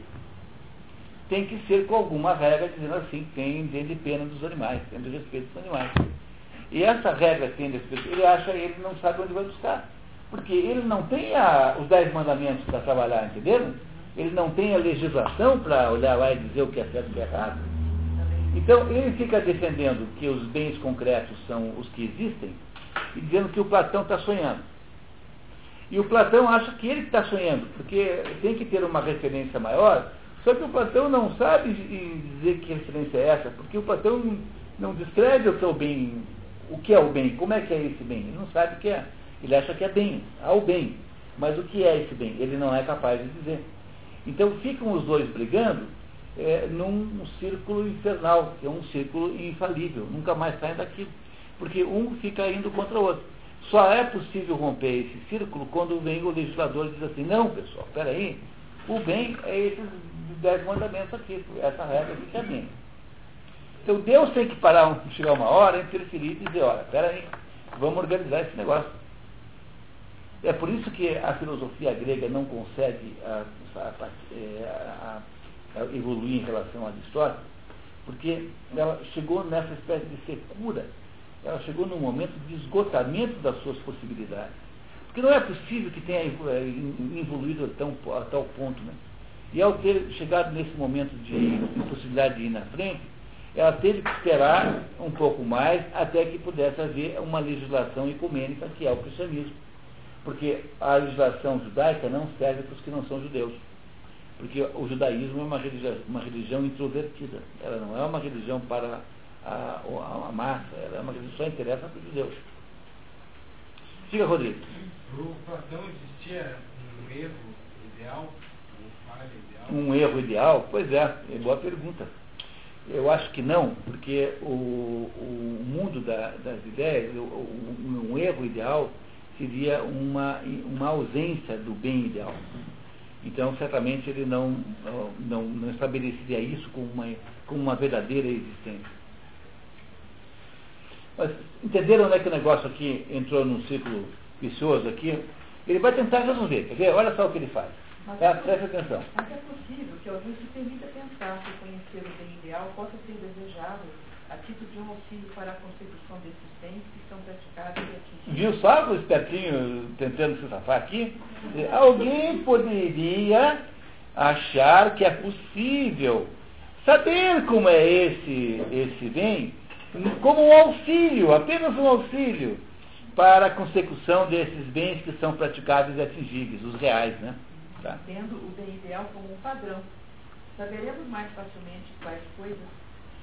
Tem que ser com alguma regra dizendo assim, tem de pena dos animais, tem de respeito dos animais. E essa regra tem desse ele acha, ele não sabe onde vai buscar. Porque ele não tem a, os dez mandamentos para trabalhar, entenderam? Ele não tem a legislação para olhar lá e dizer o que é certo e o que é errado. Então, ele fica defendendo que os bens concretos são os que existem e dizendo que o Platão está sonhando. E o Platão acha que ele está sonhando, porque tem que ter uma referência maior, só que o Platão não sabe dizer que referência é essa, porque o Platão não descreve o que é o bem o que é o bem, como é que é esse bem? Ele não sabe o que é. Ele acha que é bem, há o bem. Mas o que é esse bem? Ele não é capaz de dizer. Então ficam os dois brigando é, num círculo infernal, que é um círculo infalível, nunca mais saem daquilo. Porque um fica indo contra o outro. Só é possível romper esse círculo quando vem o legislador e diz assim, não pessoal, peraí, o bem é esses dez mandamentos aqui, essa regra aqui que é. Então Deus tem que parar, chegar uma hora, interferir e dizer, olha, peraí, Vamos organizar esse negócio. É por isso que a filosofia grega não consegue a, a, a, a evoluir em relação a Aristóteles, porque ela chegou nessa espécie de secura, ela chegou num momento de esgotamento das suas possibilidades. Porque não é possível que tenha eh, evoluído a, tão, a tal ponto. Né? E ao ter chegado nesse momento de impossibilidade de ir na frente, ela teve que esperar um pouco mais até que pudesse haver uma legislação ecumênica, que é o cristianismo. Porque a legislação judaica não serve para os que não são judeus. Porque o judaísmo é uma religião, uma religião introvertida. Ela não é uma religião para a, a, a massa, ela é uma religião que só interessa para os judeus. Siga, Rodrigo. Para o Platão existia um erro ideal? Um erro ideal? Pois é, é boa pergunta. Eu acho que não, porque o, o mundo da, das ideias, o, um erro ideal seria uma, uma ausência do bem ideal. Então, certamente, ele não, não, não estabeleceria isso como uma, como uma verdadeira existência. Mas entenderam né, que o negócio aqui entrou num ciclo vicioso aqui? Ele vai tentar resolver, quer ver? Olha só o que ele faz. Mas Tá? é Presta atenção. Mas é possível que alguém se permita pensar que conhecer o bem ideal possa ser desejável a título de um auxílio para a consecução desses bens que são praticados e atingidos. Viu só o espertinho tentando se safar aqui? Alguém poderia achar que é possível saber como é esse, esse bem como um auxílio, apenas um auxílio para a consecução desses bens que são praticáveis e atingíveis, os reais, né? Tá? Tendo o bem ideal como um padrão, saberemos mais facilmente quais coisas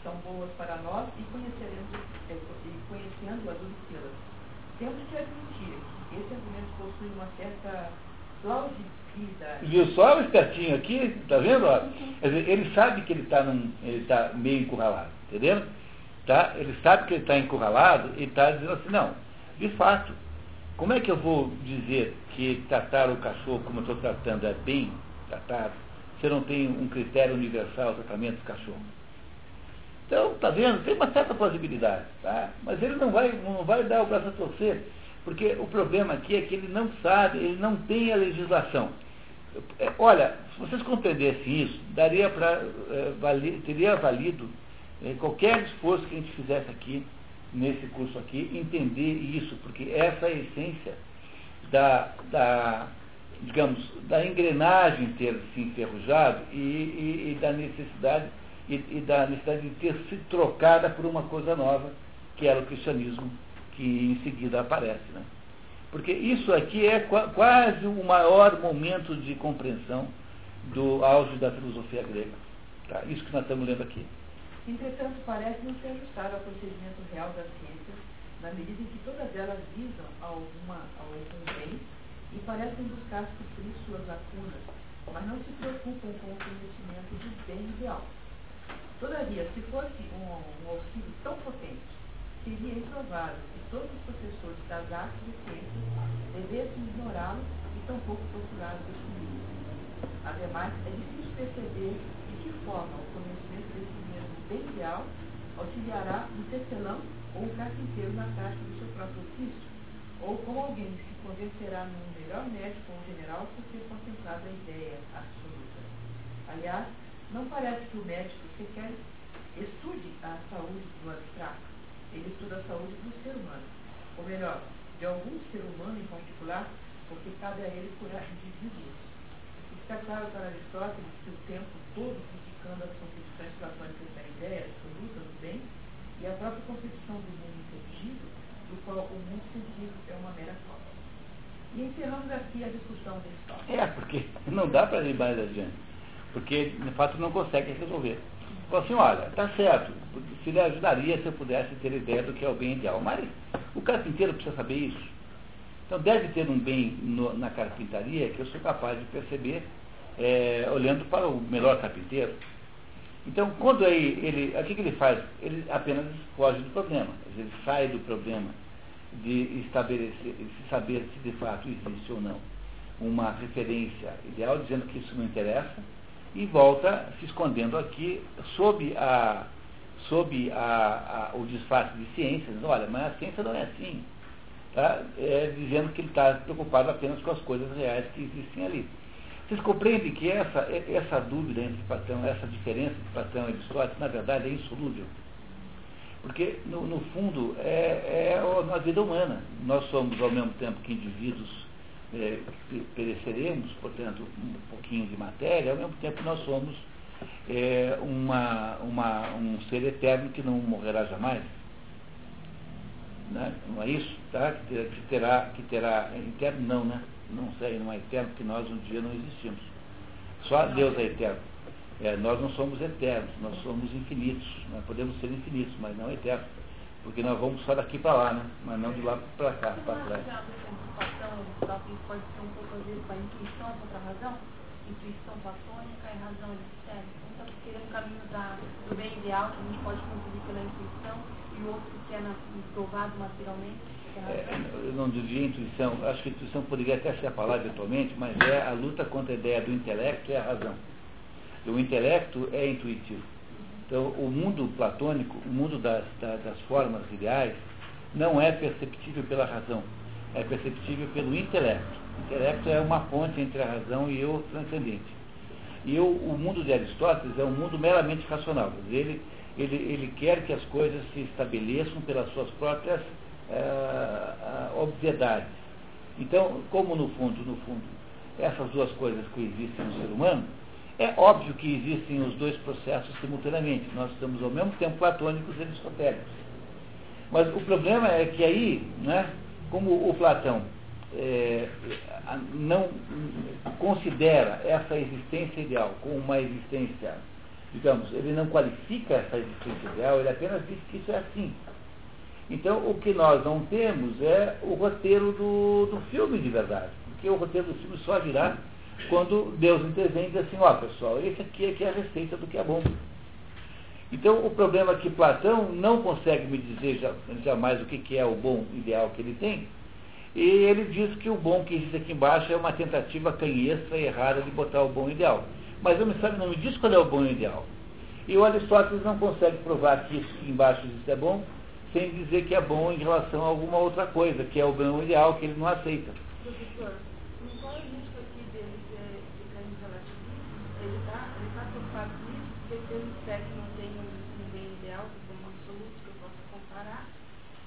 são boas para nós e conheceremos eh, e conhecendo-as obtê-las. Temos que admitir que esse argumento possui uma certa plausibilidade. Viu só o espertinho aqui? Tá vendo? ó? Ele sabe que ele está tá meio encurralado, entendeu? Tá? Ele sabe que ele está encurralado e está dizendo assim, não, de fato, como é que eu vou dizer que tratar o cachorro como eu estou tratando é bem tratado, se eu não tenho um critério universal de tratamento do cachorro? Então, tá vendo? Tem uma certa plausibilidade, tá? Mas ele não vai, não vai dar o braço a torcer, porque o problema aqui é que ele não sabe, ele não tem a legislação. É, Olha, se vocês compreendessem isso, daria para, teria valido eh, qualquer esforço que a gente fizesse aqui, nesse curso aqui, entender isso, porque essa é a essência da, da digamos, da engrenagem ter se enferrujado e, e, e da necessidade e, e, da necessidade de ter se trocada por uma coisa nova, que era o cristianismo, que em seguida aparece. Né? Porque isso aqui é qua, quase o maior momento de compreensão do auge da filosofia grega. Tá? Isso que nós estamos lendo aqui. Entretanto, parece não se ajustar ao procedimento real das ciências, na medida em que todas elas visam alguma, algum bem e parecem buscar suprir suas lacunas, mas não se preocupam com o conhecimento do bem ideal. Todavia, se fosse um, um auxílio tão potente, seria improvável que todos os professores das artes e ciências devessem ignorá-lo e tampouco procurá-lo destruí-lo. Ademais, é difícil perceber de que forma o conhecimento ideal auxiliará um tecelão ou um carpinteiro na prática do seu próprio ofício, ou como alguém se convencerá num melhor médico ou general por ter contemplado a ideia absoluta. Aliás, não parece que o médico sequer estude a saúde do abstrato. Ele estuda a saúde do ser humano. Ou melhor, de algum ser humano em particular, porque cabe a ele curar indivíduos. Está claro para Aristóteles que o tempo todo criticando as concepções platônicas da ideia absoluta do bem e a própria concepção do mundo intangível, do qual o mundo sensível é uma mera cópia. E encerramos aqui a discussão desse tópico. É, porque não dá para ir mais adiante. Porque, de fato, não consegue resolver. Falou assim, olha, tá certo, se lhe ajudaria se eu pudesse ter ideia do que é o bem ideal. Mas o carpinteiro precisa saber isso. Então deve ter um bem no, na carpintaria que eu sou capaz de perceber é, olhando para o melhor carpinteiro. Então, quando aí ele, o que, que ele faz? Ele apenas foge do problema. Ele sai do problema de estabelecer, de saber se de fato existe ou não uma referência ideal, dizendo que isso não interessa, e volta se escondendo aqui sob, a, sob a, a, o disfarce de ciência, dizendo, olha, mas a ciência não é assim. tá? é, dizendo que ele está preocupado apenas com as coisas reais que existem ali. Vocês compreendem que essa, essa dúvida entre Platão, essa diferença entre Platão e Aristóteles, na verdade, é insolúvel. Porque, no, no fundo, é, é a vida humana. Nós somos, ao mesmo tempo que indivíduos é, pereceremos, portanto, um pouquinho de matéria, ao mesmo tempo nós somos é, uma, uma, um ser eterno que não morrerá jamais. Né? Não é isso? Tá? Que terá, que terá, eterno não, né? Não não é eterno, porque nós um dia não existimos. Só Deus é eterno. É, nós não somos eternos, nós somos infinitos. Nós podemos ser infinitos, mas não eternos. Porque nós vamos só daqui para lá, né? Mas não de lá para cá, para trás. Pode ser um pouco, às vezes, a intuição contra a razão? Intuição platônica e razão aristotelica. Um está querendo o caminho da, do bem ideal, que a gente pode conseguir pela intuição, e o outro que é na, provado materialmente. É, eu não diria intuição, acho que intuição poderia até ser a palavra atualmente, mas é a luta contra a ideia do intelecto e a razão. O intelecto é intuitivo. Então, o mundo platônico, o mundo das, das formas ideais, não é perceptível pela razão, é perceptível pelo intelecto. O intelecto é uma ponte entre a razão e o transcendente. E o, o mundo de Aristóteles é um mundo meramente racional. Ele, ele, ele quer que as coisas se estabeleçam pelas suas próprias uh, obviedades. Então, como no fundo, no fundo, essas duas coisas coexistem no ser humano, é óbvio que existem os dois processos simultaneamente. Nós estamos ao mesmo tempo platônicos e aristotélicos. Mas o problema é que aí, né, como o Platão é, não considera essa existência ideal como uma existência, digamos, ele não qualifica essa existência ideal, ele apenas diz que isso é assim. Então, o que nós não temos é o roteiro do, do filme de verdade. Porque o roteiro do filme só virá quando Deus intervém e diz assim, ó pessoal, esse aqui é, que é a receita do que é bom. Então, o problema é que Platão não consegue me dizer jamais o que é o bom ideal que ele tem, e ele diz que o bom que existe aqui embaixo é uma tentativa canhestra e errada de botar o bom ideal. Mas não me, sabe, não me diz qual é o bom ideal. E o Aristóteles não consegue provar que isso que embaixo existe é bom, sem dizer que é bom em relação a alguma outra coisa, que é o bem ideal que ele não aceita. Professor, não corre o risco aqui dele de, grande relativismo? Ele está ele tá preocupado com isso, porque ele disser que não tem um, bem ideal, bem absoluto que eu possa comparar,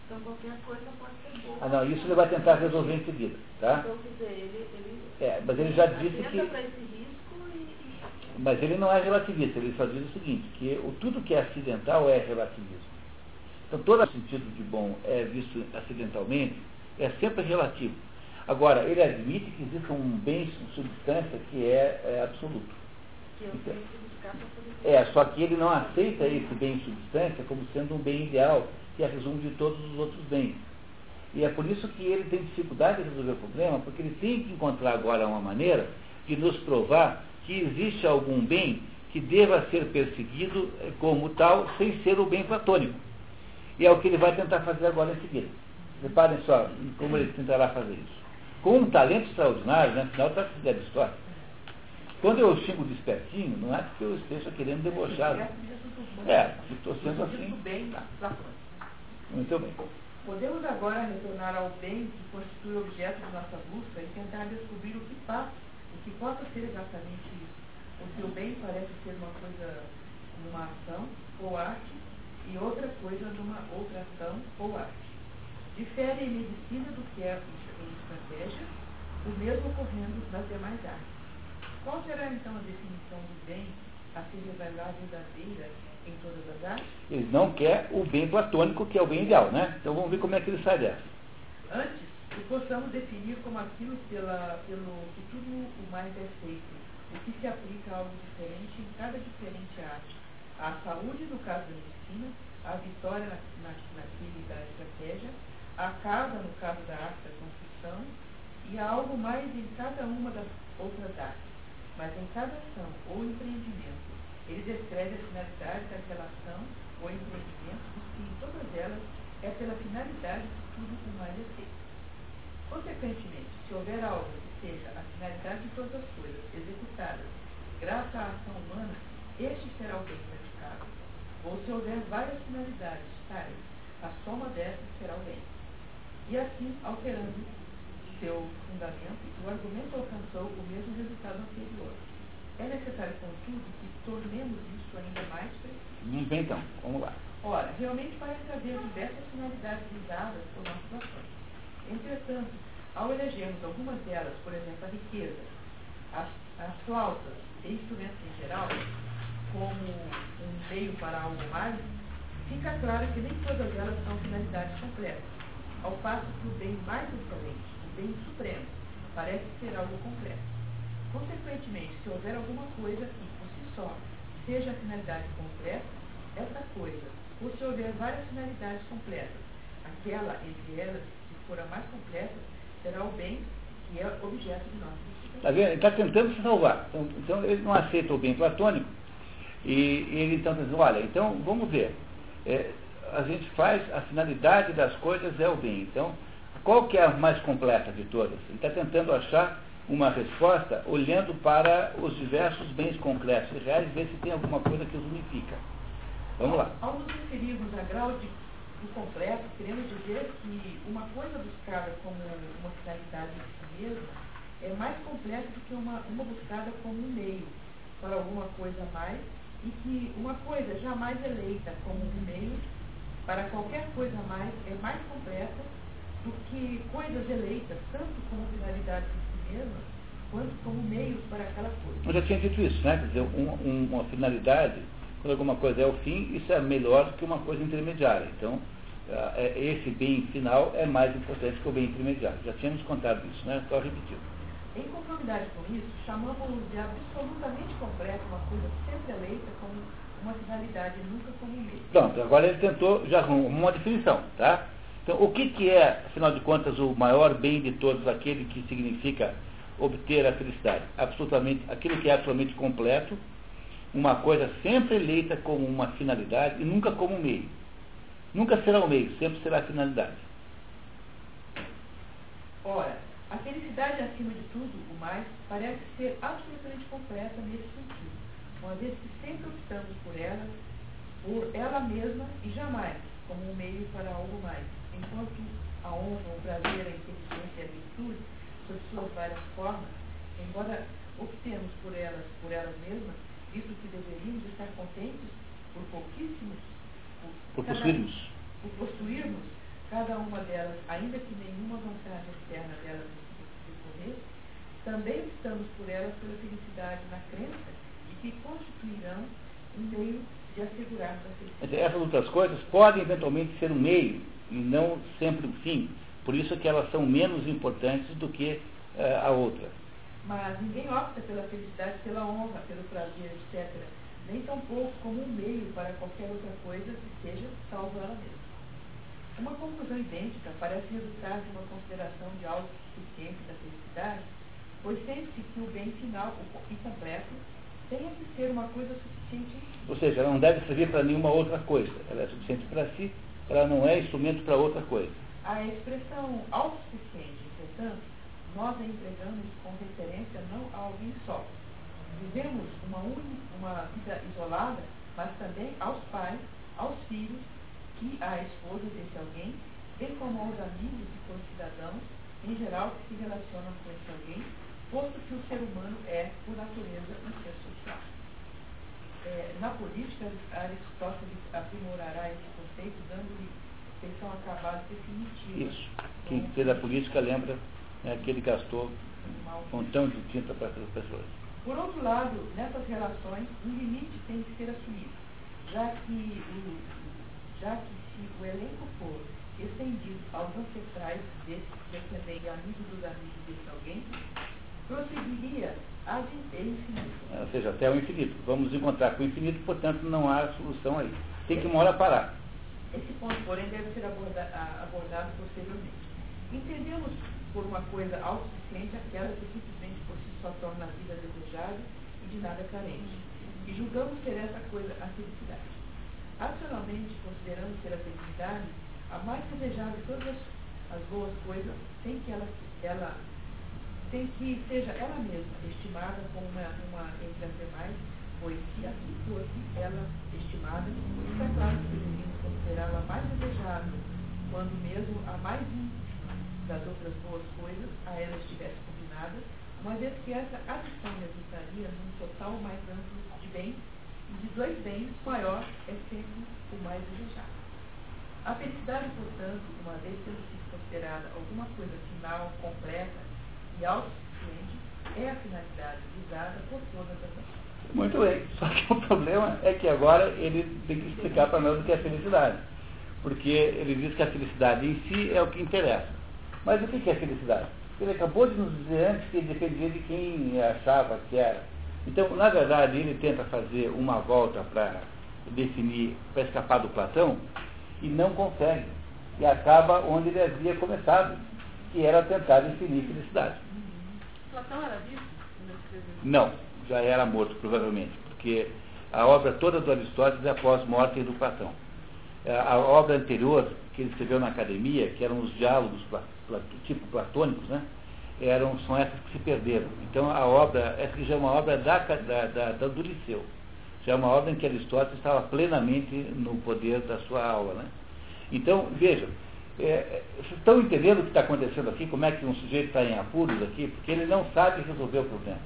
então qualquer coisa pode ser boa. Ah, não, isso ele vai tentar resolver em seguida, tá? Então, quer dizer, ele, ele, É, mas ele já disse que... Mas ele não é relativista, ele só diz o seguinte, que o, tudo que é acidental é relativismo. Então, todo sentido de bom é visto acidentalmente, é sempre relativo. Agora, ele admite que existe um bem substância que é, é absoluto. Então, É, só que ele não aceita esse bem substância como sendo um bem ideal, que é resumo de todos os outros bens. E é por isso que ele tem dificuldade de resolver o problema, porque ele tem que encontrar agora uma maneira de nos provar que existe algum bem que deva ser perseguido eh, como tal, sem ser o bem platônico. E é o que ele vai tentar fazer agora em seguida. Reparem só como ele tentará fazer isso. Com um talento extraordinário, né? afinal trata-se de Aristóteles. Quando eu xingo despertinho, não é porque eu esteja querendo debochar. É, estou sendo assim. Muito bem, Tá. Platão. Muito bem. Podemos agora retornar ao bem que constitui objeto de nossa busca e tentar descobrir o que passa, o que possa ser exatamente isso. Porque o bem parece ser uma coisa, uma ação ou arte, e outra coisa numa outra ação ou arte. Difere em medicina do que é em estratégia, o mesmo ocorrendo nas demais artes. Qual será então a definição do bem a ser revelada verdadeira em todas as artes? Ele não quer o bem platônico, que é o bem ideal, né? Então vamos ver como é que ele sai dessa. Antes, que possamos definir como aquilo pela, pelo que tudo o mais é feito, o que se aplica a algo diferente em cada diferente arte. A saúde, no caso da medicina, a vitória na, na, naquele da estratégia, a casa, no caso da arte da construção, e há algo mais em cada uma das outras artes. Mas em cada ação ou empreendimento, ele descreve a finalidade da relação ou empreendimento, e em todas elas é pela finalidade que tudo o mais é feito. Consequentemente, se houver algo que seja a finalidade de todas as coisas executadas graças à ação humana, este será o bem. Ou se houver várias finalidades tais, a soma dessas será o bem. e assim alterando seu fundamento, o argumento alcançou o mesmo resultado anterior. É necessário, contudo, que tornemos isso ainda mais preciso. Então, vamos lá. Ora, realmente parece haver diversas finalidades visadas por nossas ações. Entretanto, ao elegermos algumas delas, por exemplo, a riqueza, as, as flautas e instrumentos em geral, como um meio para algo mais, fica claro que nem todas elas são finalidades completas, ao passo que o bem mais excelente, o bem supremo, parece ser algo completo. Consequentemente, se houver alguma coisa que, por si só, seja a finalidade completa, essa coisa, ou se houver várias finalidades completas, aquela entre elas, se for a mais completa, será o bem que é objeto de nossa Está vendo? Ele está tentando se salvar. Então, então, ele não aceita o bem platônico e, ele então diz, olha, então vamos ver. É, a gente faz, a finalidade das coisas é o bem. Então, qual que é a mais completa de todas? Ele está tentando achar uma resposta olhando para os diversos bens concretos e reais, ver se tem alguma coisa que os unifica. Vamos lá. Ao nos referirmos a grau de, do completo, queremos dizer que uma coisa buscada como uma finalidade em si mesma é mais completa do que uma, uma buscada como um meio para alguma coisa a mais e que uma coisa jamais eleita como um meio para qualquer coisa mais é mais completa do que coisas eleitas tanto como finalidade em si mesma quanto como meios para aquela coisa. Eu já tinha dito isso, né? Quer dizer, um, um, uma finalidade, quando alguma coisa é o fim, isso é melhor do que uma coisa intermediária. Então, é, esse bem final é mais importante que o bem intermediário. Já tínhamos contado isso, né? Só repetir. Em conformidade com isso, chamamos de absolutamente completo uma coisa sempre eleita como uma finalidade e nunca como um meio. Pronto, agora ele tentou já uma definição, tá? Então, o que, que é, afinal de contas, o maior bem de todos, aquele que significa obter a felicidade? Absolutamente, aquilo que é absolutamente completo, uma coisa sempre eleita como uma finalidade e nunca como um meio. Nunca será o meio, sempre será a finalidade. Ora, a felicidade, acima de tudo, o mais, parece ser absolutamente completa nesse sentido, uma vez que sempre optamos por ela, por ela mesma e jamais como um meio para algo mais, enquanto a honra, o prazer, a inteligência e a virtude, sob suas várias formas, embora optemos por elas, por elas mesmas, visto que deveríamos estar contentes por pouquíssimos, por, por possuirmos, por possuirmos cada uma delas, ainda que nenhuma vontade externa delas também estamos por elas pela felicidade na crença de que constituirão um meio de assegurar a felicidade. Essas outras coisas podem eventualmente ser um meio e não sempre um fim. Por isso que elas são menos importantes do que uh, a outra. Mas ninguém opta pela felicidade, pela honra, pelo prazer, etc. Nem tampouco como um meio para qualquer outra coisa que seja salvo ela mesma. Uma conclusão idêntica parece resultar de uma consideração de algo suficiente da felicidade pois sente-se que o bem final e completo tenha que ser uma coisa suficiente. Ou seja, ela não deve servir para nenhuma outra coisa. Ela é suficiente para si, ela não é instrumento para outra coisa. A expressão autossuficiente, entretanto, nós a empregamos com referência não a alguém só. Vivemos uma, uma vida isolada, mas também aos pais, aos filhos e à esposa desse alguém, bem como aos amigos e concidadãos, em geral, que se relacionam com esse alguém, posto que o ser humano é, por natureza, um ser social. É, na política, Aristóteles aprimorará esse conceito, dando-lhe feição acabada definitiva. Isso. Quem fez a política lembra né, que ele gastou um montão de tinta para as pessoas. Por outro lado, nessas relações, um limite tem que ser assumido, já que, o, já que se o elenco for estendido aos ancestrais desse descendente amigo dos amigos desse alguém, prosseguiria ad infinito. Ou seja, até o infinito. Vamos encontrar com o infinito, portanto não há solução aí. Tem que uma hora parar. Esse ponto, porém, deve ser aborda abordado posteriormente. Entendemos por uma coisa autossuficiente aquela que simplesmente por si só torna a vida desejável e de nada carente. E julgamos ser essa coisa a felicidade. Racionalmente, consideramos ser a felicidade a mais desejável de todas as boas coisas, sem que ela, ela sem que seja ela mesma estimada como uma, uma entre as demais, pois se assim fosse ela estimada, está claro que deveríamos considerá-la mais desejável, quando mesmo a mais das outras boas coisas a ela estivesse combinada, uma vez que essa adição resultaria num total mais amplo de bens, de dois bens, maior é sempre o mais desejado. A felicidade, portanto, uma vez tendo sido considerada alguma coisa final, completa e autossuficiente, é a finalidade visada por todas as pessoas. Muito bem. Só que o problema é que agora ele tem que explicar para nós o que é felicidade. Porque ele diz que a felicidade em si é o que interessa. Mas o que é felicidade? Ele acabou de nos dizer antes que dependia de quem achava que era. Então, na verdade, ele tenta fazer uma volta para definir, para escapar do Platão, e não consegue. E acaba onde ele havia começado, que era tentar definir felicidade. Platão era vivo? Não, já era morto, provavelmente, porque a obra toda do Aristóteles é após morte do Platão. É, a obra anterior, que ele escreveu na academia, que eram os diálogos tipo platônicos, né? Eram, são essas que se perderam. Então a obra, essa que já é uma obra da, da, da, do Liceu. Já é uma obra em que Aristóteles estava plenamente no poder da sua aula. Né? Então, vejam, é, vocês estão entendendo o que está acontecendo aqui, como é que um sujeito está em apuros aqui, porque ele não sabe resolver o problema.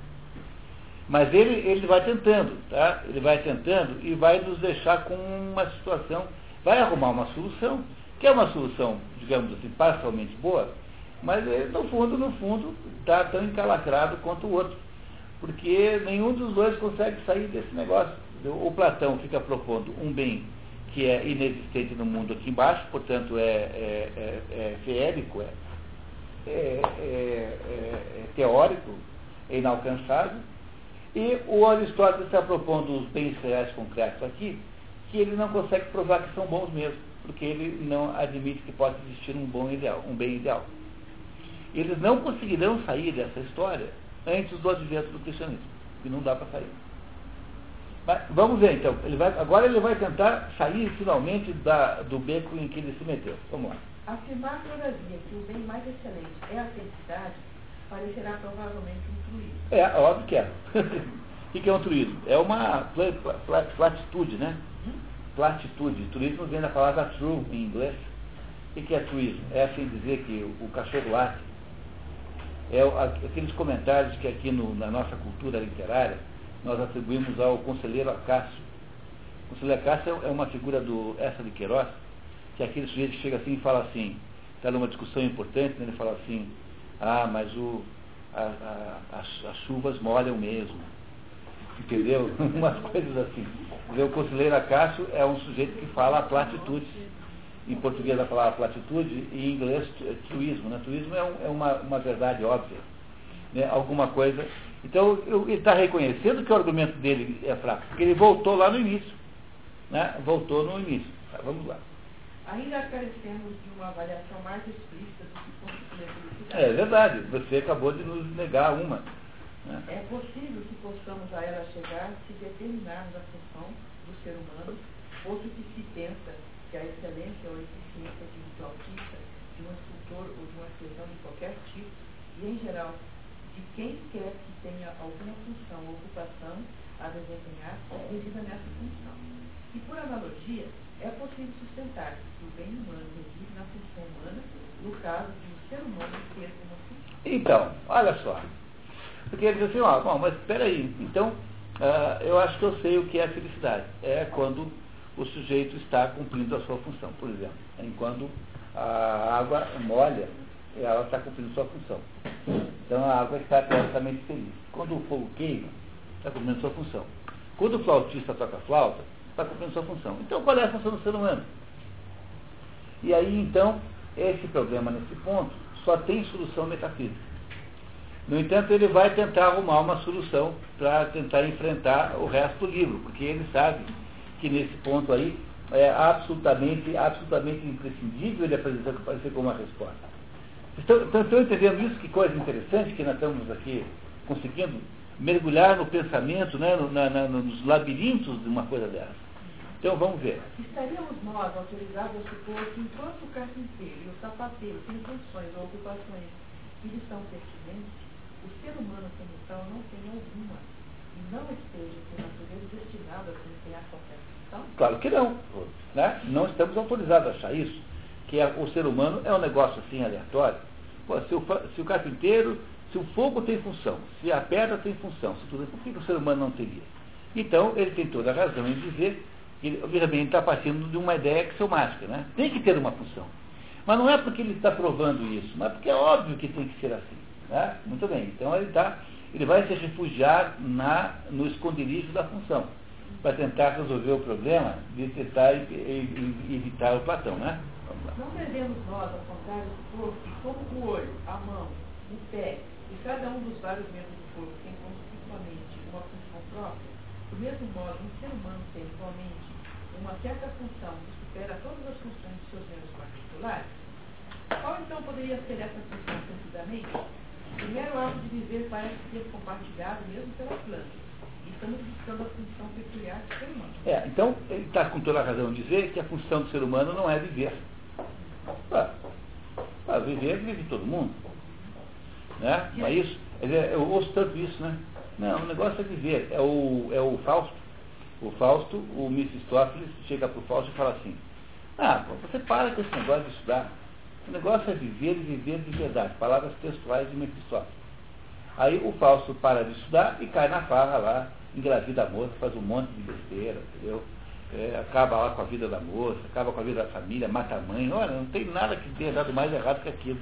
Mas ele, ele vai tentando, tá? Ele vai tentando e vai nos deixar com uma situação, vai arrumar uma solução, que é uma solução, digamos assim, parcialmente boa, mas ele, no fundo, no fundo, está tão encalacrado quanto o outro. Porque nenhum dos dois consegue sair desse negócio. O Platão fica propondo um bem que é inexistente no mundo aqui embaixo, portanto é, é, é, é feérico, é, é, é teórico, é inalcançável, e o Aristóteles está propondo os bens reais concretos aqui, que ele não consegue provar que são bons mesmo, porque ele não admite que possa existir um bom ideal, um bem ideal. Eles não conseguirão sair dessa história antes do advento do cristianismo, que não dá para sair. Mas vamos ver então, ele vai, agora ele vai tentar sair finalmente da, do beco em que ele se meteu. Vamos lá. Afirmar, todavia, que o bem mais excelente é a felicidade parecerá provavelmente um truísmo. É, óbvio que é. o que é um truísmo? É uma platitude, né? Hum? Platitude. Truísmo vem da palavra true em inglês. O que é truísmo? É assim dizer que o cachorro late. É aqueles comentários que aqui no, na nossa cultura literária nós atribuímos ao conselheiro Acácio. O conselheiro Acácio é uma figura do essa de Queiroz, que é aquele sujeito que chega assim e fala assim, está numa discussão importante, né, ele fala assim, ah, mas o, a, a, as, as, chuvas molham mesmo. Entendeu? Umas coisas assim. O conselheiro Acácio é um sujeito que fala platitudes. Em português a palavra platitude e em inglês truísmo. Né? Truísmo é, um, é uma, uma verdade óbvia. Né? Alguma coisa. Então ele está reconhecendo que o argumento dele é fraco, porque ele voltou lá no início. Né? Voltou no início. Tá, vamos lá. Ainda carecemos de uma avaliação mais explícita do que constitui a felicidade. É verdade, você acabou de nos negar uma. Né? É possível que possamos a ela chegar se determinarmos a função do ser humano, outro que se pensa que a excelência ou a eficiência de um flautista, de um escultor ou de uma artesão de qualquer tipo, e em geral, de quem quer que tenha alguma função ou ocupação a desempenhar, resida nessa função. E por analogia, é possível sustentar que o bem humano reside na função humana, no caso de o ser humano ter uma função. Então, olha só. Porque ele diz assim, ó, bom, mas espera aí, então uh, eu acho que eu sei o que é felicidade. É quando o sujeito está cumprindo a sua função, por exemplo. Enquanto a água molha, ela está cumprindo sua função. Então a água está perfeitamente feliz. Quando o fogo queima, está cumprindo sua função. Quando o flautista toca flauta, está cumprindo sua função. Então, qual é a função do ser humano? E aí, então, esse problema nesse ponto só tem solução metafísica. No entanto, ele vai tentar arrumar uma solução para tentar enfrentar o resto do livro, porque ele sabe que nesse ponto aí é absolutamente, absolutamente imprescindível ele aparecer, aparecer como uma resposta. Estão, estão, estão entendendo isso? Que coisa interessante que nós estamos aqui conseguindo mergulhar no pensamento, né, no, na, na, nos labirintos de uma coisa dessa. Então vamos ver. Estaríamos nós autorizados a supor que enquanto o carpinteiro e o sapateiro têm funções ou ocupações que lhes são pertinentes, o ser humano como tal não tem alguma não esteja por natureza destinado a desempenhar qualquer função? Claro que não. Né? Não estamos autorizados a achar isso. Que é, o ser humano é um negócio assim aleatório. Pô, se, o, se o carpinteiro, se o fogo tem função, se a pedra tem função, se tudo, por que o ser humano não teria? Então, ele tem toda a razão em dizer que, obviamente, está partindo de uma ideia axiomática, né? Tem que ter uma função. Mas não é porque ele está provando isso, mas porque é óbvio que tem que ser assim. Né? Muito bem, então ele, tá, ele vai se refugiar na, no esconderijo da função, para tentar resolver o problema de tentar evitar o Platão. Né? Não devemos nós apontar o corpo como o olho, a mão, o pé e cada um dos vários membros do corpo tem constitutivamente uma função própria, do mesmo modo, um ser humano tem igualmente uma certa função que supera todas as funções de seus membros particulares? Qual então poderia ser essa função precisamente? Primeiro, o ato de viver parece ser compartilhado mesmo pela planta. Estamos buscando a função peculiar do ser humano. É, então, ele está com toda a razão de dizer que a função do ser humano não é viver. Para viver, vive todo mundo. Né? Não é isso? Eu ouço tanto isso, né? Não, o negócio é viver. É o, é o Fausto. O Fausto, o Mephistófeles, chega para o Fausto e fala assim, ah, você para com esse negócio de estudar. O negócio é viver e viver de verdade. Palavras textuais de Mephistófeles. Aí o Fausto para de estudar e cai na farra lá, engravida a moça, faz um monte de besteira, entendeu? É, acaba lá com a vida da moça, acaba com a vida da família, mata a mãe. Olha, não tem nada que tenha dado mais errado que aquilo.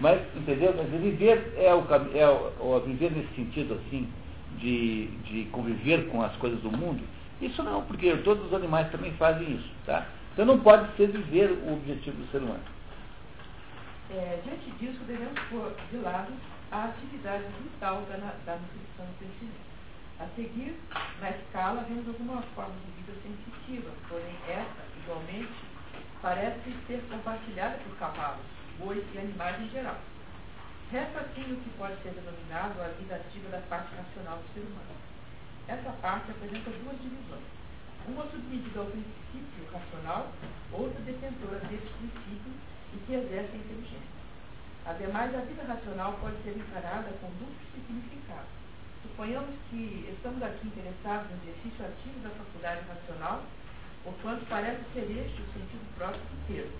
Mas, entendeu? Dizer, viver é o, é o viver nesse sentido assim, de, de conviver com as coisas do mundo, isso não, porque todos os animais também fazem isso. Tá? Então não pode ser viver o objetivo do ser humano. É, diante disso, devemos pôr de lado a atividade vital da, da nutrição e crescimento. A seguir, na escala, vemos algumas formas de vida sensitiva, porém essa, igualmente, parece ser compartilhada por cavalos, bois e animais em geral. Resta assim o que pode ser denominado a vida ativa da parte racional do ser humano. Essa parte apresenta duas divisões. Uma submetida ao princípio racional, outra detentora desse princípio e que exerce a inteligência. Ademais, a vida racional pode ser encarada com duplo significado. Suponhamos que estamos aqui interessados no exercício ativo da faculdade racional, porquanto parece ser este o sentido próprio do termo.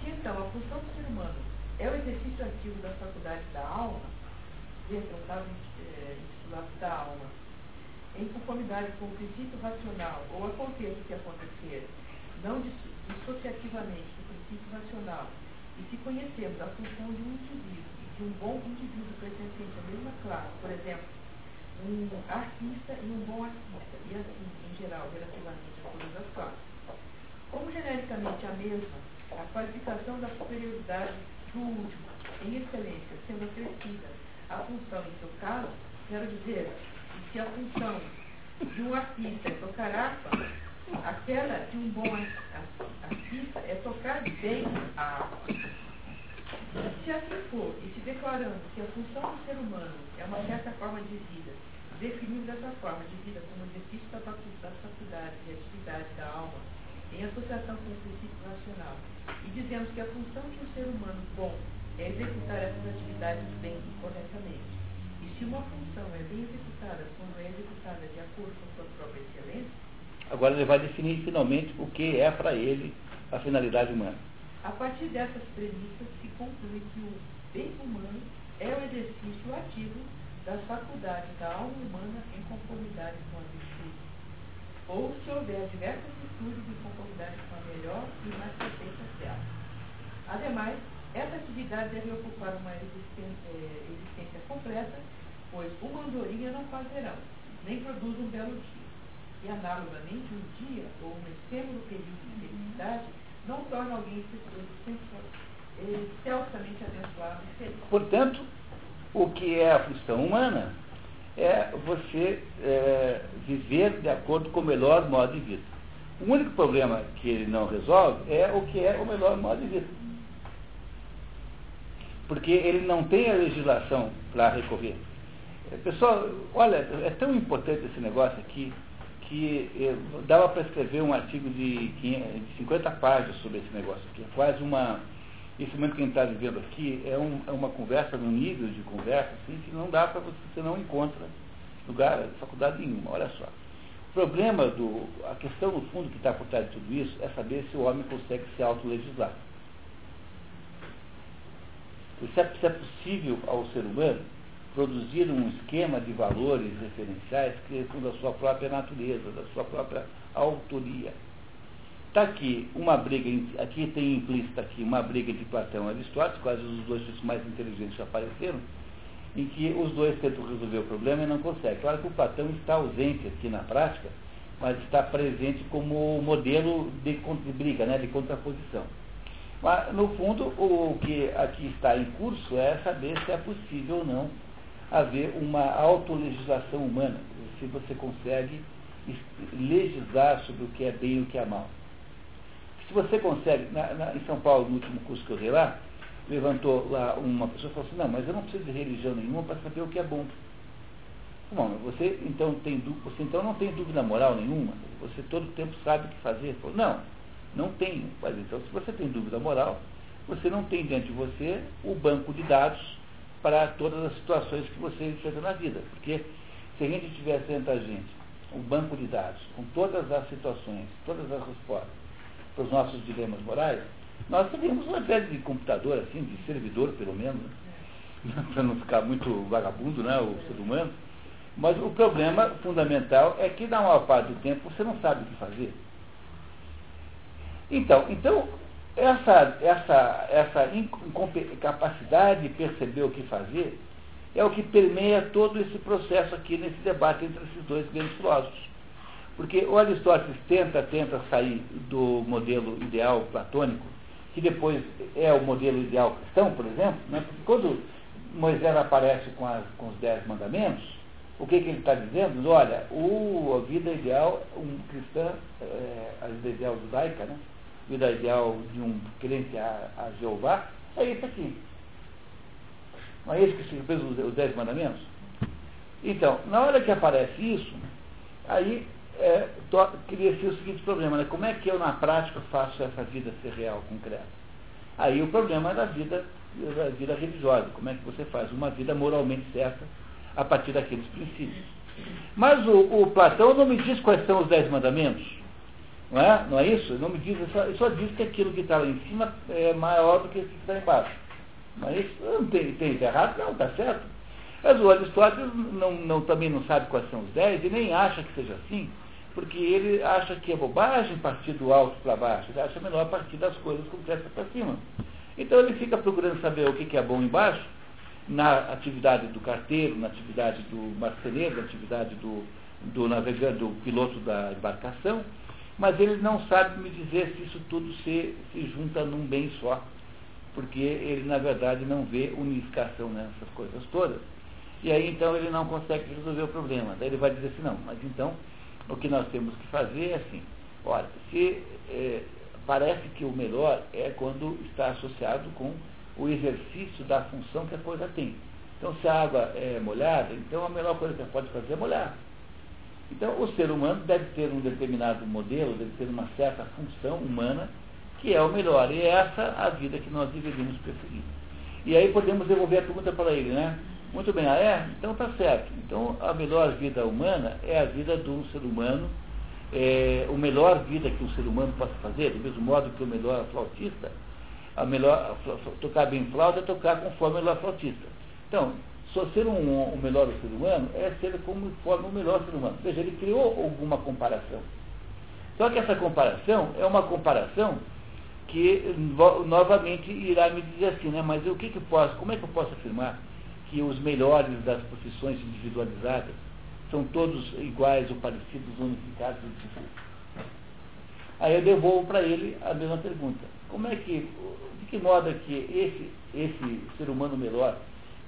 Se então a função do ser humano é o exercício ativo da faculdade da alma, dentro do caso é, intitulado da alma, em conformidade com o princípio racional, ou aconteça o que acontecer, não dissociativamente racional, e se conhecermos a função de um indivíduo, de um bom indivíduo pertencente à mesma classe, por exemplo, um artista e um bom artista, e assim, em geral, relativamente a todas as classes. Como genericamente a mesma, a qualificação da superioridade do último, em excelência, sendo acrescida a função em seu caso, quero dizer se a função de um artista é tocar harpa, aquela de um bom artista é tocar bem a harpa. Se assim for, e se declarando que a função do ser humano é uma certa forma de vida, definindo dessa forma de vida como exercício das faculdades e atividade da alma, em associação com o princípio racional, e dizemos que a função de um ser humano bom é executar essas atividades bem e corretamente. E se uma função é bem executada quando é executada de acordo com sua própria excelência, Agora ele vai definir finalmente o que é para ele a finalidade humana. A partir dessas premissas se conclui que o bem humano é o exercício ativo das faculdades da alma humana em conformidade com a virtude. Ou se houver diversas virtudes em conformidade com a melhor e mais perfeita dela. Ademais, essa atividade deve ocupar uma existência, existência completa, pois uma andorinha não faz verão, nem produz um belo dia. E análogamente, um dia ou um efêmero período de felicidade não torna alguém excelsamente abençoado e feliz. Portanto, o que é a função humana é você é, viver de acordo com o melhor modo de vida. O único problema que ele não resolve é o que é o melhor modo de vida. Porque ele não tem a legislação para recorrer. É, pessoal, olha, é tão importante esse negócio aqui que eh, dava para escrever um artigo de, 50 páginas sobre esse negócio aqui. É quase uma. Esse momento que a gente está vivendo aqui é, um, é, uma conversa, num nível de conversa assim, que não dá para você, você não encontra lugar, faculdade nenhuma, olha só. O problema do. A questão no fundo que está por trás de tudo isso é saber se o homem consegue se autolegislar. Se é, se é possível ao ser humano produzir um esquema de valores referenciais que são da sua própria natureza, da sua própria autoria. Está aqui uma briga, aqui tem implícita aqui uma briga de Platão e Aristóteles, quase os dois mais inteligentes já apareceram, em que os dois tentam resolver o problema e não conseguem. Claro que o Platão está ausente aqui na prática, mas está presente como modelo de, de briga, né, de contraposição. Mas, no fundo, o que aqui está em curso é saber se é possível ou não haver uma autolegislação humana, se você consegue legislar sobre o que é bem e o que é mal. Se você consegue, na, na, em São Paulo, no último curso que eu dei lá, levantou lá uma pessoa e falou assim, não, mas eu não preciso de religião nenhuma para saber o que é bom. Bom, você então, tem, você então não tem dúvida moral nenhuma? Você todo o tempo sabe o que fazer? Falou, não, não tenho. Mas então, se você tem dúvida moral, você não tem diante de você o banco de dados para todas as situações que você enfrenta na vida. Porque se a gente tivesse dentro da gente um banco de dados com todas as situações, todas as respostas para os nossos dilemas morais, nós teríamos uma espécie de computador, assim, de servidor pelo menos, né? para não ficar muito vagabundo, né, o ser humano. Mas o problema fundamental é que na maior parte do tempo você não sabe o que fazer. Então, então essa, essa, essa incapacidade de perceber o que fazer é o que permeia todo esse processo aqui nesse debate entre esses dois grandes filósofos. Porque o Aristóteles tenta, tenta sair do modelo ideal platônico, que depois é o modelo ideal cristão, por exemplo, né? porque quando Moisés aparece com, as, com os dez mandamentos, o que, que ele está dizendo? Olha, o, a vida ideal, um cristão, é, a vida ideal judaica, né? Vida ideal de um crente a, a Jeová, é isso aqui. Não é isso que se fez os, dez mandamentos? Então, na hora que aparece isso, aí é, cria-se o seguinte problema, né? como é que eu na prática faço essa vida ser real, concreta? Aí o problema é da vida, da vida religiosa, como é que você faz uma vida moralmente certa a partir daqueles princípios. Mas o, o Platão não me diz quais são os dez mandamentos. Não é? Não é isso? Ele não me diz, ele só, ele só diz que aquilo que está lá em cima é maior do que o que está embaixo. Mas não tem, tem errado? Não, está certo. Mas o Aristóteles não, não, também não sabe quais são os dez e nem acha que seja assim, porque ele acha que é bobagem partir do alto para baixo, ele acha melhor partir das coisas concretas para cima. Então ele fica procurando saber o que, que é bom embaixo, na atividade do carteiro, na atividade do marceneiro, na atividade do, do navegante, do piloto da embarcação, mas ele não sabe me dizer se isso tudo se, se junta num bem só, porque ele, na verdade, não vê unificação nessas coisas todas. E aí, então, ele não consegue resolver o problema. Daí ele vai dizer assim, não, mas então, o que nós temos que fazer é assim, olha, se é, parece que o melhor é quando está associado com o exercício da função que a coisa tem. Então, se a água é molhada, então a melhor coisa que ela pode fazer é molhar. Então, o ser humano deve ter um determinado modelo, deve ter uma certa função humana que é o melhor. E é essa a vida que nós deveríamos perseguir. E aí podemos devolver a pergunta para ele, né? Muito bem, ah é? Então tá certo. Então a melhor vida humana é a vida de um ser humano, é, a melhor vida que um ser humano possa fazer, do mesmo modo que o melhor flautista, a melhor, tocar bem flauta é tocar conforme o flautista. Então, só ser um, o melhor ser humano é ser como forma o melhor ser humano. Veja, ele criou alguma comparação. Só que essa comparação é uma comparação que novamente irá me dizer assim, né? Mas o que, que posso, como é que eu posso afirmar que os melhores das profissões individualizadas são todos iguais ou parecidos, unificados Aí eu devolvo para ele a mesma pergunta. Como é que, de que modo é que esse, esse ser humano melhor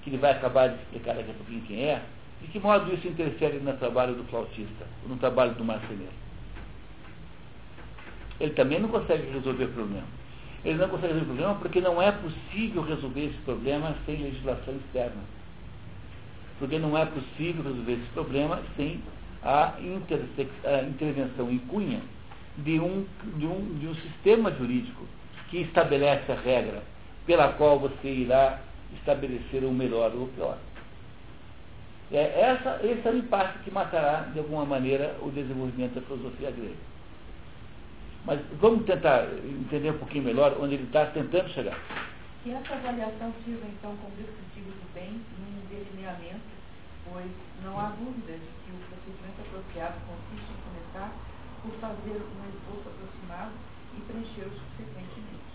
que ele vai acabar de explicar daqui a pouquinho quem é, de que modo isso interfere no trabalho do flautista, no trabalho do marceneiro? Ele também não consegue resolver o problema. Ele não consegue resolver o problema porque não é possível resolver esse problema sem legislação externa. Porque não é possível resolver esse problema sem a, a intervenção em cunha de um, de, um, de um sistema jurídico que estabelece a regra pela qual você irá estabelecer o melhor ou o pior. É essa, esse é o impacto que matará, de alguma maneira, o desenvolvimento da filosofia grega. Mas vamos tentar entender um pouquinho melhor onde ele está tentando chegar. Que essa avaliação sirva, então, como descritivo do bem num delineamento, pois não há dúvida de que o procedimento apropriado consiste em começar por fazer um esboço aproximado e preencher o subsequentemente.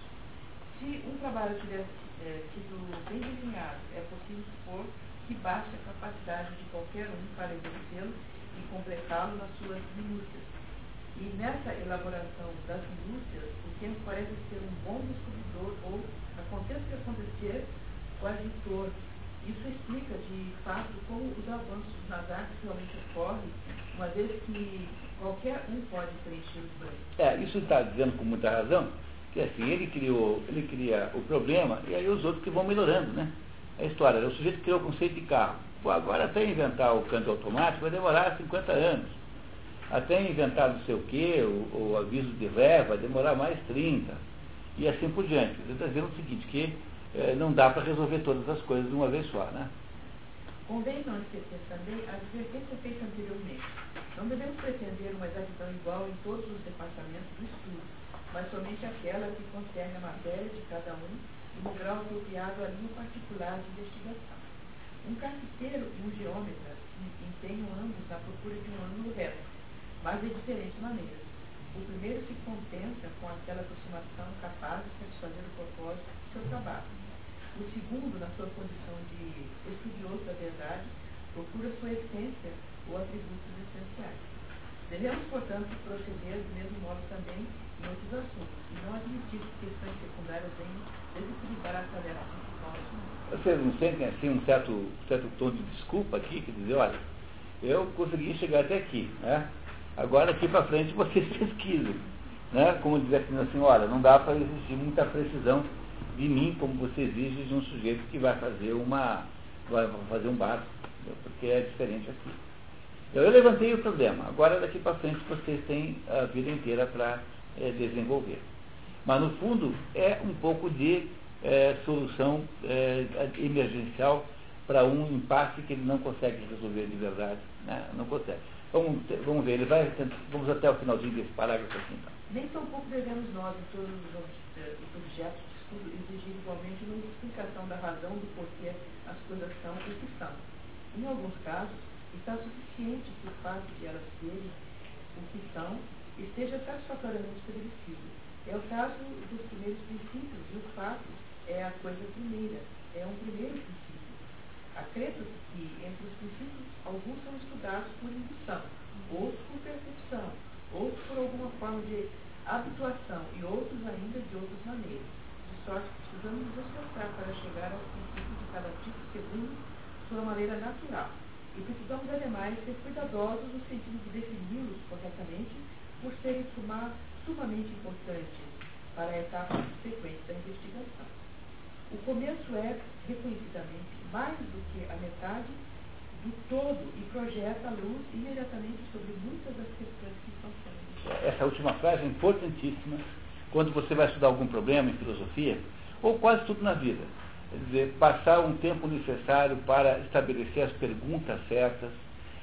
Se um trabalho tivesse é, sido bem desenhado, é possível supor que basta a capacidade de qualquer um para exercê-lo e completá-lo nas suas minúcias. E nessa elaboração das minúcias, o tempo parece ser um bom descobridor ou, aconteça o que acontecer, coadjutor. Isso explica, de fato, como os avanços nas artes realmente ocorrem, uma vez que qualquer um pode preencher os brancos. É, isso está dizendo com muita razão, que assim, ele criou, ele cria o problema e aí os outros que vão melhorando, né? A história, o sujeito criou o conceito de carro. Pô, agora até inventar o câmbio automático vai demorar 50 anos até inventar não sei o quê, o, o aviso de ré vai demorar mais 30, e assim por diante. Você está dizendo o seguinte, que eh, não dá para resolver todas as coisas de uma vez só, né? Convém não esquecer também a advertência feita anteriormente. Não devemos pretender uma exatidão igual em todos os departamentos do estudo, mas somente aquela que concerne a matéria de cada um e no grau apropriado à linha particular de investigação. Um carpinteiro e um geômetra empenham ambos na procura de um ângulo reto, mas de diferentes maneiras. O primeiro se contenta com aquela aproximação capaz de satisfazer o propósito do seu trabalho. O segundo, na sua condição de estudioso da verdade, procura sua essência ou atributos essenciais. Devemos, portanto, proceder do mesmo modo também em outros assuntos, e não admitir que questões secundárias venham desequilibrar a tarefa principal Vocês não sentem assim um certo, certo tom de desculpa aqui, quer dizer, olha, eu consegui chegar até aqui, né? Agora, aqui para frente, vocês pesquisem. Né? Como dizer assim, olha, não dá para exigir muita precisão de mim, como você exige de um sujeito que vai fazer uma vai fazer um barco, porque é diferente aqui. Então, eu levantei o problema. Agora, daqui para frente, vocês têm a vida inteira para é, desenvolver. Mas, no fundo, é um pouco de é, solução é, emergencial para um impasse que ele não consegue resolver de verdade. Né? Não consegue. Vamos, vamos ver, ele vai, vamos até o finalzinho desse parágrafo aqui então. Nem tampouco devemos nós, em todos os, eh, os objetos de estudo, exigir igualmente uma explicação da razão do porquê as coisas são o que são. Em alguns casos, está suficiente que o fato de elas serem o que são esteja satisfatoriamente estabelecido. É o caso dos primeiros princípios, e o fato é a coisa primeira, é um primeiro princípio. Acredito que entre os princípios alguns são estudados por indução, outros por percepção, outros por alguma forma de habituação e outros ainda de outras maneiras. De sorte que precisamos nos esforçar para chegar aos princípios de cada tipo segundo sua maneira natural. E precisamos, ademais, ser cuidadosos no sentido de defini-los corretamente por serem sumamente importantes para a etapa subsequente da investigação. O começo é, reconhecidamente, mais do que a metade do todo e projeta a luz imediatamente sobre muitas das questões que estão sendo. Essa última frase é importantíssima quando você vai estudar algum problema em filosofia, ou quase tudo na vida. Quer dizer, passar um tempo necessário para estabelecer as perguntas certas.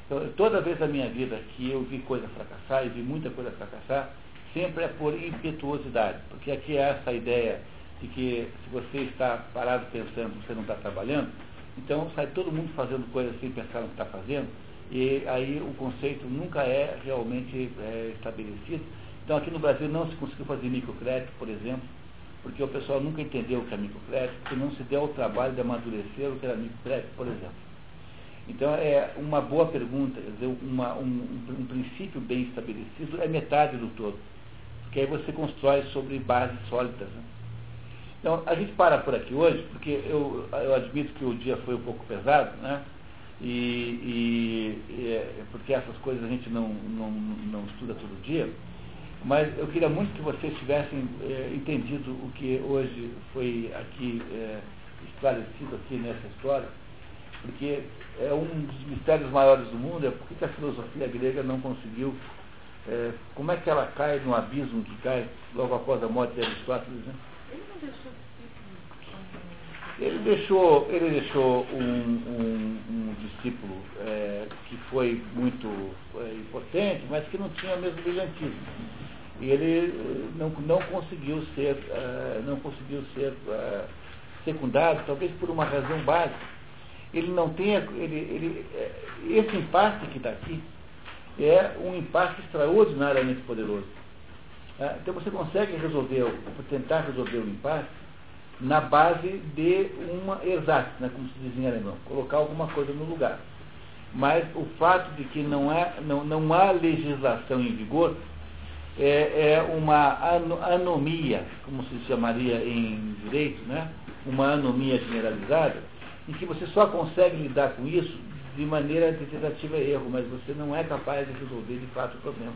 Então, toda vez na minha vida que eu vi coisa fracassar, e vi muita coisa fracassar, sempre é por impetuosidade, porque aqui é essa ideia de que se você está parado pensando, você não está trabalhando, então sai todo mundo fazendo coisas sem pensar no que está fazendo, e aí o conceito nunca é realmente é, estabelecido. Então aqui no Brasil não se conseguiu fazer microcrédito, por exemplo, porque o pessoal nunca entendeu o que é microcrédito, porque não se deu o trabalho de amadurecer o que era microcrédito, por exemplo. Então é uma boa pergunta, quer dizer, uma, um, um princípio bem estabelecido é metade do todo. Porque aí você constrói sobre bases sólidas. Né? Então, a gente para por aqui hoje, porque eu, eu admito que o dia foi um pouco pesado, né? E, e, e, é, porque essas coisas a gente não, não, não estuda todo dia. Mas eu queria muito que vocês tivessem é, entendido o que hoje foi aqui é, esclarecido aqui nessa história, porque é um dos mistérios maiores do mundo, é por que a filosofia grega não conseguiu, é, como é que ela cai no abismo que cai logo após a morte de Aristóteles, né? Ele deixou, ele deixou um, um, um discípulo é, que foi muito é, importante, mas que não tinha o mesmo brilhantismo. E ele não, não conseguiu ser, uh, não conseguiu ser uh, secundário, talvez por uma razão básica. Ele não tenha. Ele, ele, esse impasse que está aqui é um impasse extraordinariamente poderoso. Ah, então você consegue resolver, tentar resolver o impasse na base de uma ersatz, né, como se diz em alemão, colocar alguma coisa no lugar. Mas o fato de que não, é, não, não há legislação em vigor é, é uma anomia, como se chamaria em direito, né? uma anomia generalizada, em que você só consegue lidar com isso de maneira de tentativa e erro, mas você não é capaz de resolver de fato o problema.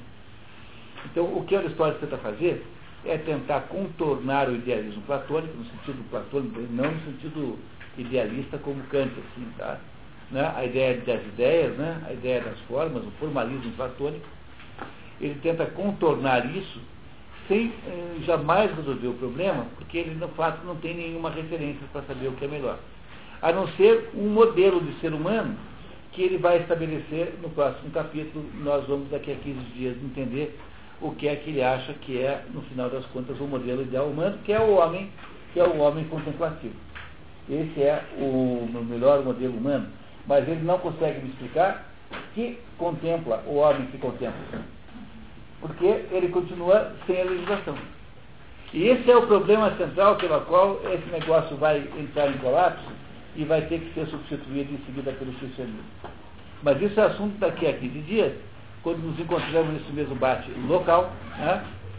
Então, o que Aristóteles tenta fazer é tentar contornar o idealismo platônico, no sentido platônico, não no sentido idealista como Kant, assim, tá? Né? A ideia das ideias, né? a ideia das formas, o formalismo platônico, ele tenta contornar isso sem eh, jamais resolver o problema, porque ele, no fato, não tem nenhuma referência para saber o que é melhor. A não ser um modelo de ser humano que ele vai estabelecer no próximo capítulo. Nós vamos, daqui a 15 dias, entender o que é que ele acha que é, no final das contas, o modelo ideal humano, que é o homem, que é o homem contemplativo. Esse é o melhor modelo humano, mas ele não consegue me explicar que contempla o homem que contempla. Porque ele continua sem a legislação. E esse é o problema central pelo qual esse negócio vai entrar em colapso e vai ter que ser substituído em seguida pelo cristianismo. Mas isso é assunto daqui a 15 dias quando nos encontramos nesse mesmo bate local, né,